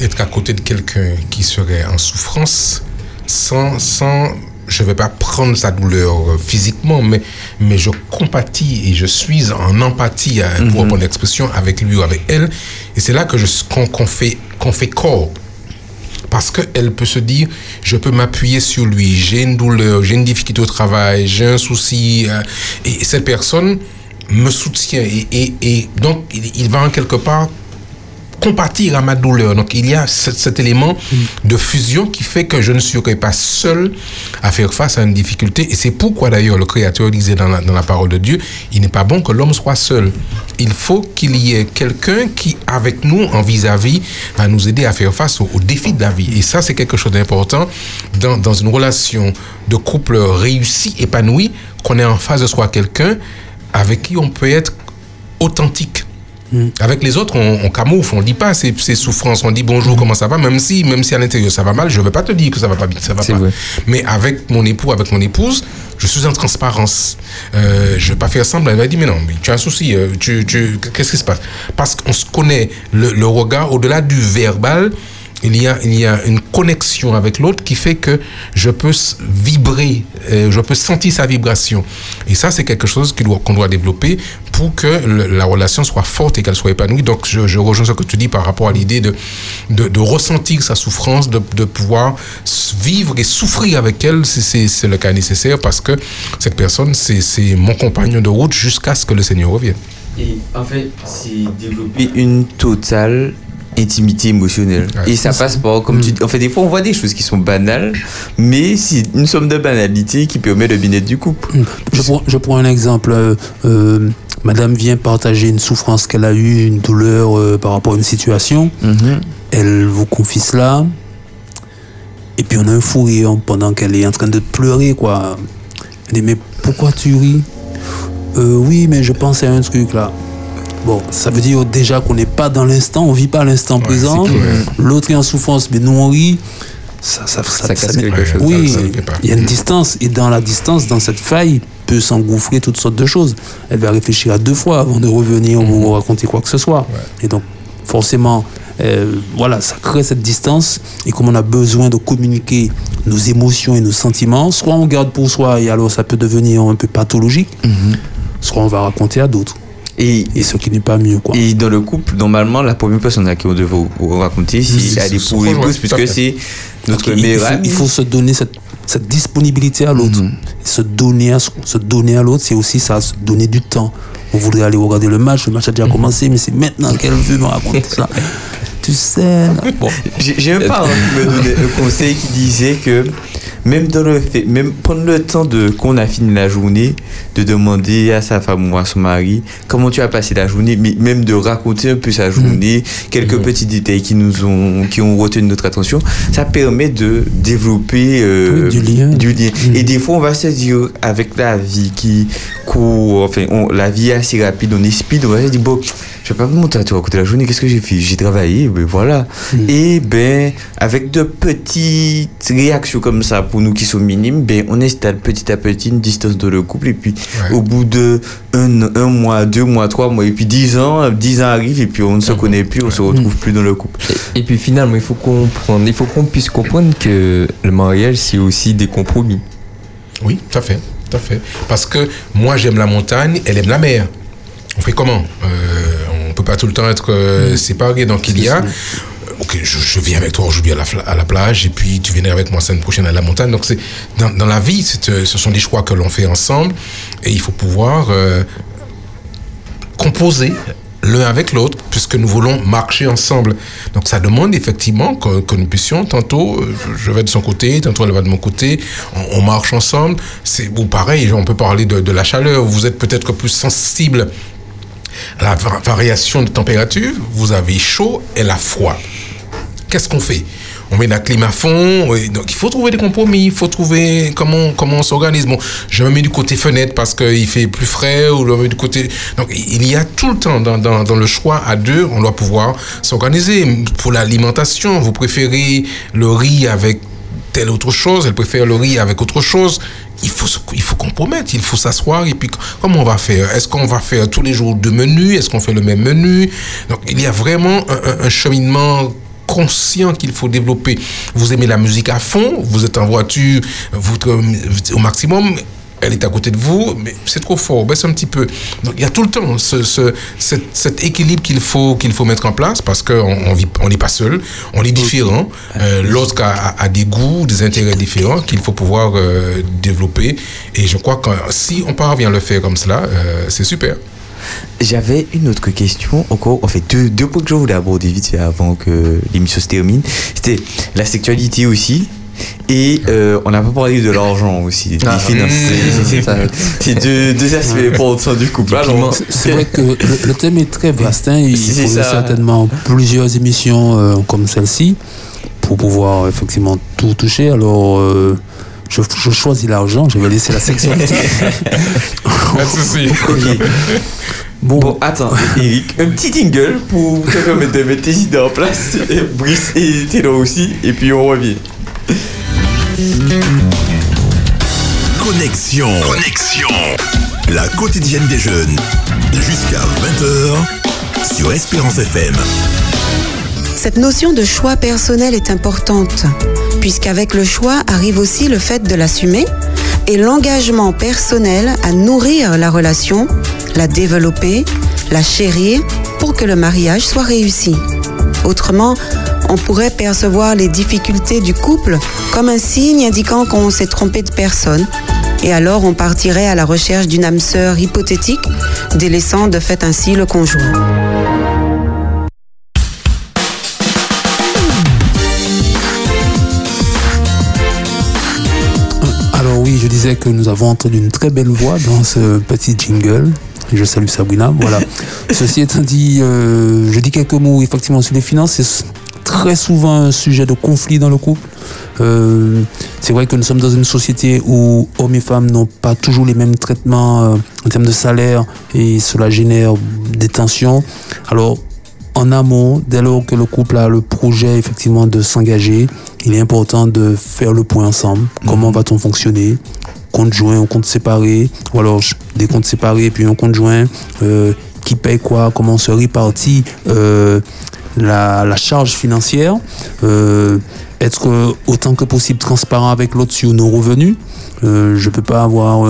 être à côté de quelqu'un qui serait en souffrance sans, sans je ne vais pas prendre sa douleur euh, physiquement, mais, mais je compatis et je suis en empathie, euh, pour reprendre l'expression, avec lui ou avec elle. Et c'est là que je qu'on qu'on fait, qu'on fait corps. Parce qu'elle peut se dire, je peux m'appuyer sur lui, j'ai une douleur, j'ai une difficulté au travail, j'ai un souci. euh, et cette personne me soutient. Et, et, donc, il va en quelque part compatir à ma douleur. Donc, il y a cet, cet élément de fusion qui fait que je ne serai pas seul à faire face à une difficulté. Et c'est pourquoi, d'ailleurs, le Créateur disait dans la, dans la parole de Dieu, il n'est pas bon que l'homme soit seul. Il faut qu'il y ait quelqu'un qui, avec nous, en vis-à-vis, va nous aider à faire face aux, aux défis de la vie. Et ça, c'est quelque chose d'important dans, dans une relation de couple réussi, épanoui, qu'on ait en face de soi quelqu'un avec qui on peut être authentique. Avec les autres, on, on camoufle, on dit pas ses souffrances, on dit bonjour, comment ça va, même si, même si à l'intérieur ça va mal, je vais pas te dire que ça va pas bien, ça va pas. Mais avec mon époux, avec mon épouse, je suis en transparence. Euh, je vais pas faire semblant. Elle va dire mais non, mais tu as un souci, euh, tu, tu, qu'est-ce qui se passe? Parce qu'on se connaît le, le regard au-delà du verbal. Il y, a, il y a une connexion avec l'autre qui fait que je peux vibrer, euh, je peux sentir sa vibration. Et ça, c'est quelque chose qu'on doit développer pour que la relation soit forte et qu'elle soit épanouie. Donc, je, rejoins ce que tu dis par rapport à l'idée de, de, ressentir sa souffrance, de, de pouvoir vivre et souffrir avec elle si c'est le cas nécessaire, parce que cette personne, c'est mon compagnon de route jusqu'à ce que le Seigneur revienne. Et en fait, c'est développer une totale intimité émotionnelle. et ça passe par, comme tu dis, en fait, des fois, on voit des choses qui sont banales, mais c'est une somme de banalité qui permet le bien-être du couple. Je prends, je prends un exemple. euh, euh, madame vient partager une souffrance qu'elle a eue, une douleur euh, par rapport à une situation. Elle vous confie cela. Et puis on a un fou rire pendant qu'elle est en train de pleurer, quoi. Elle dit, mais pourquoi tu ris? Oui, mais je pense à un truc là. Bon, ça veut dire déjà qu'on n'est pas dans l'instant, on vit pas l'instant présent. L'autre est en souffrance, mais nous on rit. Ça, ça, ça, casse quelque chose. Oui, ne il y a une distance. Et dans la distance, dans cette faille, peut s'engouffrer toutes sortes de choses. Elle va réfléchir à deux fois avant de revenir ou vous raconter quoi que ce soit. Et donc, forcément, euh, voilà, ça crée cette distance. Et comme on a besoin de communiquer nos émotions et nos sentiments, soit on garde pour soi et alors ça peut devenir un peu pathologique, soit on va raconter à d'autres. Et, ce qui n'est pas mieux. Quoi. Et dans le couple, normalement, la première personne à qui on devrait vous- raconter, C'est- c'est elle est pour son épouse, puisque c'est notre il, meilleur ami. il faut se donner cette, cette disponibilité à l'autre. Se donner à, se donner à l'autre, c'est aussi ça, se donner du temps. On voudrait aller regarder le match, le match a déjà commencé, mais c'est maintenant qu'elle veut me raconter ça. (laughs) Tu sais, bon. J'ai un parent qui me donnait le conseil qui disait que même dans le fait, même prendre le temps de qu'on a fini la journée, de demander à sa femme ou à son mari comment tu as passé la journée, mais même de raconter un peu sa journée, quelques petits détails qui nous ont, qui ont retenu notre attention, ça permet de développer euh, du lien. du lien. Et des fois, on va se dire, avec la vie qui court, enfin, on- la vie est assez rapide, on est speed, on va se dire, bon, je vais pas me monter à te raconter la journée, qu'est-ce que j'ai fait? J'ai travaillé, ben voilà. Et ben, avec de petites réactions comme ça, pour nous qui sont minimes, ben, on installe petit à petit une distance dans le couple, et puis au bout de un, un mois, deux mois, trois mois, et puis dix ans, dix ans arrivent, et puis on ne se connaît plus, on se retrouve plus dans le couple. Et puis finalement, il faut comprendre, il faut qu'on puisse comprendre que le mariage, c'est aussi des compromis. Oui, tout à fait, tout à fait. Parce que moi, j'aime la montagne, elle aime la mer. On fait comment? Euh, On peut pas tout le temps être euh, séparés. Donc il y a, je, viens avec toi aujourd'hui à la, à la plage, et puis tu viendrais avec moi semaine prochaine à la montagne. Donc c'est dans, la vie, euh, ce sont des choix que l'on fait ensemble, et il faut pouvoir euh, composer l'un avec l'autre, puisque nous voulons marcher ensemble. Donc ça demande effectivement que, nous puissions, tantôt euh, je vais de son côté, tantôt elle va de mon côté, on, marche ensemble. C'est ou pareil, on peut parler de, la chaleur. Vous êtes peut-être plus sensible à la va- variation de température. Vous avez chaud, elle a froid. Qu'est-ce qu'on fait? On met la clim à fond, donc il faut trouver des compromis, il faut trouver comment, comment on s'organise. Bon, je me mets du côté fenêtre parce qu'il fait plus frais, ou je me mets du côté... Donc il y a tout le temps dans, dans, le choix à deux, on doit pouvoir s'organiser. Pour l'alimentation, vous préférez le riz avec telle autre chose, elle préfère le riz avec autre chose. Il faut, il faut compromettre, il faut s'asseoir et puis comment on va faire? Est-ce qu'on va faire tous les jours deux menus? Est-ce qu'on fait le même menu? Donc il y a vraiment un- un cheminement conscient qu'il faut développer. Vous aimez la musique à fond, vous êtes en voiture, vous au maximum, elle est à côté de vous, mais c'est trop fort, baisse un petit peu. Donc il y a tout le temps ce, ce- cet, cet équilibre qu'il faut, qu'il faut mettre en place parce qu'on on vit- on n'est pas seul, on est différent. Euh, L'autre a des goûts, des intérêts différents qu'il faut pouvoir euh, développer. Et je crois que si on parvient à le faire comme cela, euh, c'est super. J'avais une autre question encore, en fait deux, deux points que je voulais aborder vite fait avant que l'émission se termine. C'était la sexualité aussi. Et euh, on n'a pas parlé de l'argent aussi, des Ah, finances. (laughs) C'est- deux, deux aspects importants du couple. C'est- vrai que le, le thème est très vaste. hein. Il ça. certainement plusieurs émissions euh, comme celle-ci pour pouvoir effectivement tout toucher. Alors, euh, je, je choisis l'argent, je vais laisser la sexualité. (laughs) Pas de souci. ok. Bon, attends, Eric, un petit jingle pour te permettre de mettre tes idées en place. Et Brice et Taylor aussi, et puis on revient. Connexion. Connexion. La quotidienne des jeunes. Jusqu'à 20h sur Espérance FM. Cette notion de choix personnel est importante, puisqu'avec le choix arrive aussi le fait de l'assumer et l'engagement personnel à nourrir la relation, la développer, la chérir pour que le mariage soit réussi. Autrement, on pourrait percevoir les difficultés du couple comme un signe indiquant qu'on s'est trompé de personne, et alors on partirait à la recherche d'une âme sœur hypothétique, délaissant de fait ainsi le conjoint. Oui, je disais que nous avons entendu une très belle voix dans ce petit jingle. Je salue Sabrina. Voilà. (laughs) Ceci étant dit, euh, je dis quelques mots effectivement sur les finances. C'est très souvent un sujet de conflit dans le couple. Euh, c'est vrai que nous sommes dans une société où hommes et femmes n'ont pas toujours les mêmes traitements euh, en termes de salaire et cela génère des tensions. Alors, en amont, dès lors que le couple a le projet effectivement de s'engager, il est important de faire le point ensemble. Comment va-t-on fonctionner? Compte joint ou compte séparé Ou alors des comptes séparés et puis un compte joint euh, Qui paye quoi? Comment se répartit euh, la, la charge financière? Euh, Être euh, autant que possible transparent avec l'autre sur nos revenus? Je ne peux pas avoir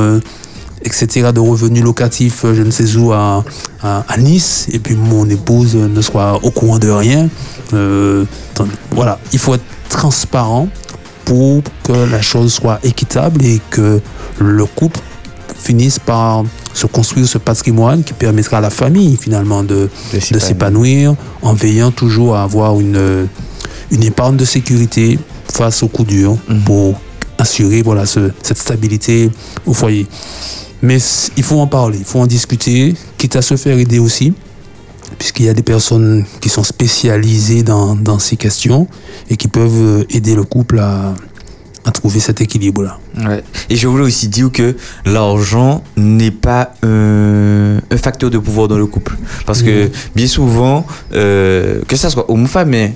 etc., de revenus locatifs, je ne sais où, à, à, à Nice, et puis mon épouse ne soit au courant de rien. Euh, voilà, il faut être transparent pour que la chose soit équitable et que le couple finisse par se construire ce patrimoine qui permettra à la famille finalement de, de s'épanouir. en veillant toujours à avoir une, une épargne de sécurité face aux coups durs pour assurer voilà, ce- cette stabilité au foyer. Mais il faut en parler, il faut en discuter, quitte à se faire aider aussi, puisqu'il y a des personnes qui sont spécialisées dans, dans ces questions et qui peuvent euh, aider le couple à, à trouver cet équilibre-là. Ouais. Et je voulais aussi dire que l'argent n'est pas un, un facteur de pouvoir dans le couple. Parce que bien souvent, euh, que ça soit homme ou femme, mais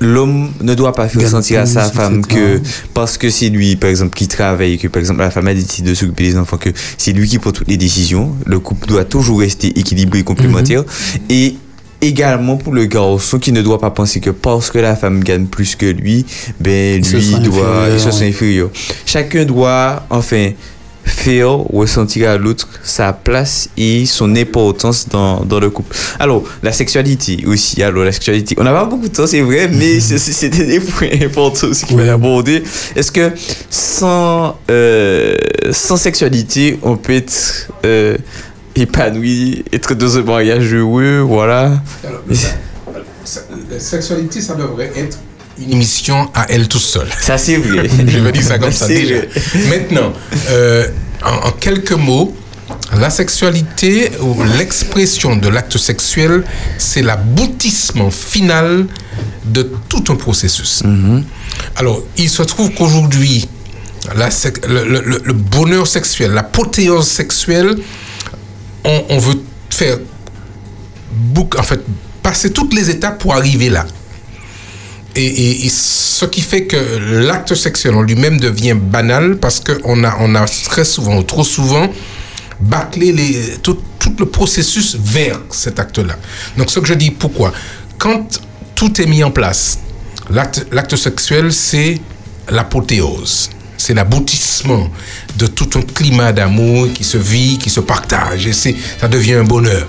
l'homme ne doit pas faire sentir à sa femme que parce que c'est lui, par exemple, qui travaille, que par exemple la femme a décidé de s'occuper des enfants, que c'est lui qui prend toutes les décisions. Le couple doit toujours rester équilibré et complémentaire. Et également pour le garçon qui ne doit pas penser que parce que la femme gagne plus que lui, ben lui doit, se sent inférieur. Chacun doit, enfin, faire ressentir à l'autre sa place et son importance dans, dans le couple. Alors, la sexualité aussi. Alors, la sexualité. On n'a pas beaucoup de temps, c'est vrai, mais (laughs) c'était des points importants aussi qu'il fallait aborder. Est-ce que sans, euh, sans sexualité, on peut être euh, épanoui, être dans un mariage heureux, voilà. La sexualité, ça devrait être une émission à elle tout seule. Ça, c'est vrai. (laughs) Je veux dire ça comme (laughs) ça déjà. vrai. Maintenant, euh, en, en quelques mots, la sexualité ou l'expression de l'acte sexuel, c'est l'aboutissement final de tout un processus. Alors, il se trouve qu'aujourd'hui, la le, le- le- le bonheur sexuel, l'apothéose sexuelle, on, on veut faire en fait, passer toutes les étapes pour arriver là. Et, et- et ce qui fait que l'acte sexuel en lui-même devient banal parce qu'on a, on a très souvent, ou trop souvent, bâclé les, tout, tout le processus vers cet acte-là. Donc ce que je dis, pourquoi? Quand tout est mis en place, l'acte l'acte sexuel, c'est l'apothéose. C'est l'aboutissement de tout un climat d'amour qui se vit, qui se partage. Et c'est, ça devient un bonheur.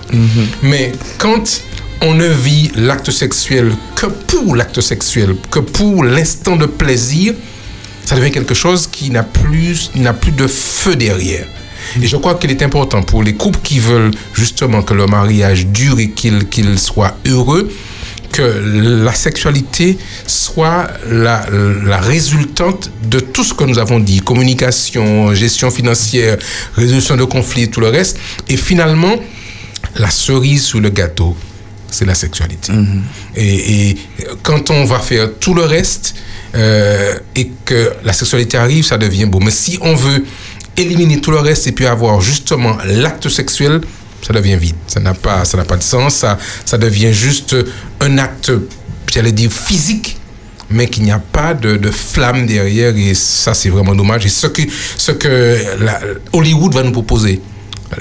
Mais quand on ne vit l'acte sexuel que pour l'acte sexuel, que pour l'instant de plaisir, ça devient quelque chose qui n'a plus, plus de feu derrière. Et je crois qu'il est important pour les couples qui veulent justement que le mariage dure et qu'il qu'il soit heureux, que la sexualité soit la, la résultante de tout ce que nous avons dit, communication, gestion financière, résolution de conflits, tout le reste. Et finalement, la cerise sous le gâteau, c'est la sexualité. Et, et quand on va faire tout le reste euh, et que la sexualité arrive, ça devient beau. Mais si on veut éliminer tout le reste et puis avoir justement l'acte sexuel, ça devient vide. Ça n'a pas, ça n'a pas de sens. Ça, ça devient juste un acte, j'allais dire physique, mais qu'il n'y a pas de, de flamme derrière. Et ça, c'est vraiment dommage. Et ce que, ce que la- Hollywood va nous proposer,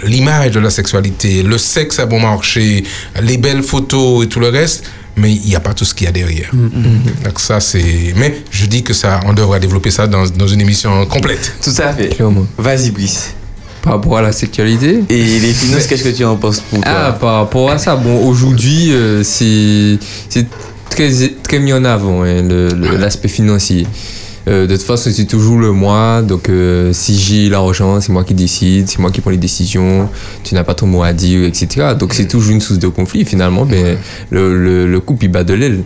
l'image de la sexualité, le sexe à bon marché, les belles photos et tout le reste, mais il n'y a pas tout ce qu'il y a derrière. Donc ça, c'est... Mais je dis que ça, on devrait développer ça dans, dans une émission complète. Tout à fait. Vas-y, Brice. Par rapport à la sexualité Et les finances, qu'est-ce que tu en penses pour toi? Ah, par rapport à ça, bon, aujourd'hui, euh, c'est c'est très, très mis en avant, hein, l'aspect financier. Euh, de toute façon, c'est toujours le moi. Donc, euh, si j'ai l'argent, c'est moi qui décide, c'est moi qui prends les décisions. Tu n'as pas ton mot à dire, etc. Donc, c'est toujours une source de conflit. Finalement, ben, le, le, le couple, il bat de l'aile.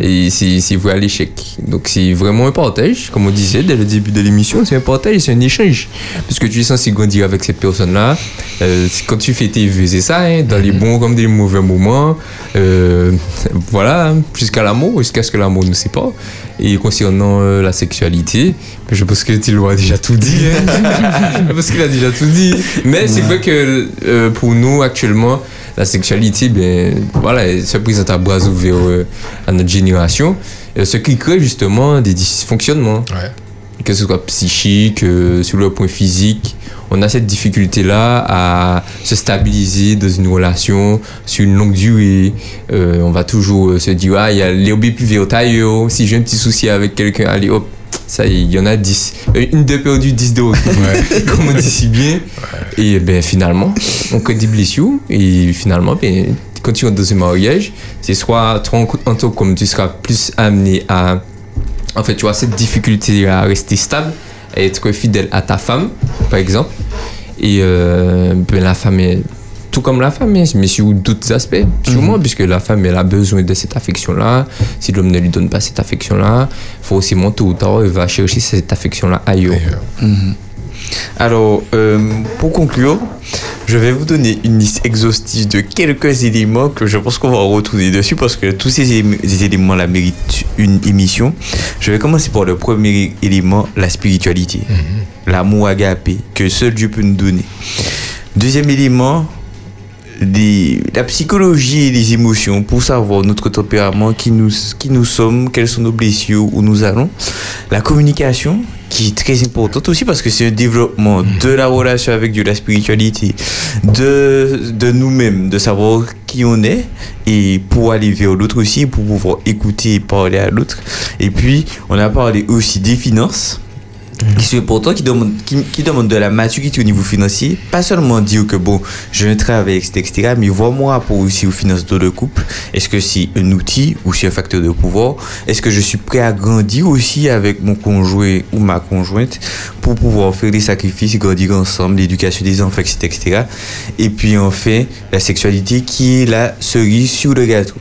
Et c'est voué à l'échec. Donc, c'est vraiment un partage. Comme on disait dès le début de l'émission, c'est un partage, c'est un échange. Parce que tu es censé grandir avec cette personne-là. Euh, quand tu fais tes vœux, c'est ça, hein, dans les bons comme des mauvais moments. Euh, (laughs) voilà, jusqu'à l'amour, jusqu'à ce que l'amour ne sait pas. Et concernant euh, la sexualité, je pense que Thilo a déjà tout dit. hein. (laughs) pense qu'il a déjà tout dit. Mais c'est vrai que euh, pour nous, actuellement, la sexualité, ben, voilà, elle se présente à bras ouverts euh, notre génération. Euh, ce qui crée justement des dysfonctionnements. Que ce soit psychique, euh, sur le point physique. On a cette difficulté-là à se stabiliser dans une relation sur une longue durée. Euh, on va toujours se dire, ah, il y a l'herbe plus ailleurs. Si j'ai un petit souci avec quelqu'un, allez hop, ça y est, il y en a 10. Euh, Une de perdue, 10 de retour. Comme on dit si bien. Et ben finalement, on crée des blessures. Et finalement, ben, quand tu rentres dans un mariage, c'est soit en tant que comme tu seras plus amené à. En fait, tu as cette difficulté à rester stable, à être fidèle à ta femme, par exemple. Et euh, ben, la femme est tout comme la femme, hein, mais sur d'autres aspects, sûrement, puisque la femme, elle a besoin de cette affection-là. Si l'homme ne lui donne pas cette affection-là, forcément, tôt ou tard, il va chercher cette affection-là ailleurs. Mhm. Alors, euh, pour conclure, je vais vous donner une liste exhaustive de quelques éléments que je pense qu'on va retourner dessus parce que tous ces, élé- ces éléments-là méritent une émission. Je vais commencer par le premier élément, la spiritualité, l'amour agapé que seul Dieu peut nous donner. Deuxième élément, les- la psychologie et les émotions pour savoir notre tempérament, qui nous, qui nous sommes, quelles sont nos blessures, où nous allons. La communication, qui est très importante aussi parce que c'est un développement de la relation avec Dieu, la spiritualité, de, de nous-mêmes, de savoir qui on est et pour aller vers l'autre aussi, pour pouvoir écouter et parler à l'autre. Et puis, on a parlé aussi des finances qui sont importants, qui demandent, qui, qui demandent de la maturité au niveau financier. Pas seulement dire que bon, je travaille, etc., etc., mais voir mon rapport aussi aux finances de le couple. Est-ce que c'est un outil ou c'est un facteur de pouvoir? Est-ce que je suis prêt à grandir aussi avec mon conjoint ou ma conjointe pour pouvoir faire des sacrifices, grandir ensemble, l'éducation des enfants, etc., etc. Et puis enfin, la sexualité qui est la cerise sur le gâteau.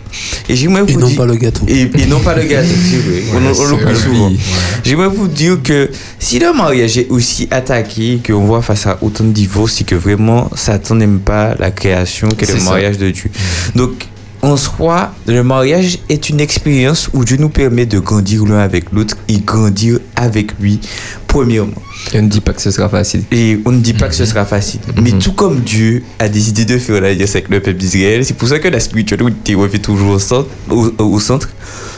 Et j'aimerais Et vous non dire- pas le gâteau. Et, et non pas le gâteau, c'est vrai. on, on c'est l'oublie vrai. souvent. Ouais. J'aimerais vous dire que si le mariage est aussi attaqué, qu'on voit face à autant de divorces, c'est que vraiment Satan n'aime pas la création qu'est le ça. mariage de Dieu. Donc, en soi, le mariage est une expérience où Dieu nous permet de grandir l'un avec l'autre et grandir avec lui, premièrement. Et on ne dit pas que ce sera facile. Et on ne dit pas que ce sera facile. Mais tout comme Dieu a décidé de faire l'alliance avec le peuple d'Israël, c'est pour ça que la spiritualité revient toujours au centre, au, au centre.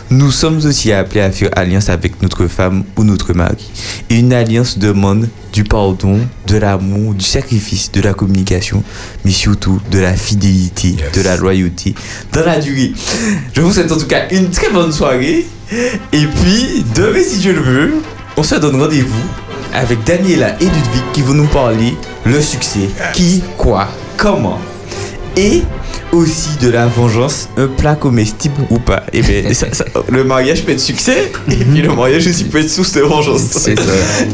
Nous sommes aussi appelés à faire alliance avec notre femme ou notre mari. Et une alliance demande du pardon, de l'amour, du sacrifice, de la communication, mais surtout de la fidélité, de la loyauté, dans la durée. Je vous souhaite en tout cas une très bonne soirée. Et puis, demain, si Dieu le veut, on se donne rendez-vous avec Daniela et Ludwig qui vont nous parler le succès, qui, quoi, comment. Et aussi de la vengeance, un plat comestible ou pas. Et bien, (laughs) ça- ça- le mariage peut être succès, et puis le mariage aussi peut être source de vengeance. Ça.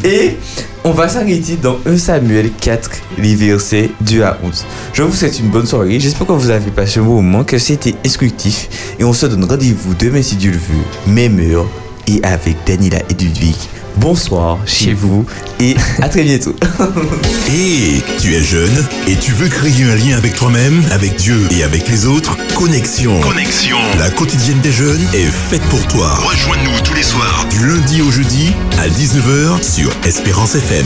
Et on va s'arrêter dans 1 Samuel 4, les versets 2 à 11. Je vous souhaite une bonne soirée. J'espère que vous avez passé un bon moment, que c'était instructif. Et on se donne rendez-vous demain si Dieu le veut, même heure, et avec Daniela et Ludwig. Bonsoir chez vous et à très bientôt. (laughs) Et tu es jeune et tu veux créer un lien avec toi-même, avec Dieu et avec les autres? Connexion. Connexion. La quotidienne des jeunes est faite pour toi. Rejoins-nous tous les soirs du lundi au jeudi à 19h sur Espérance FM.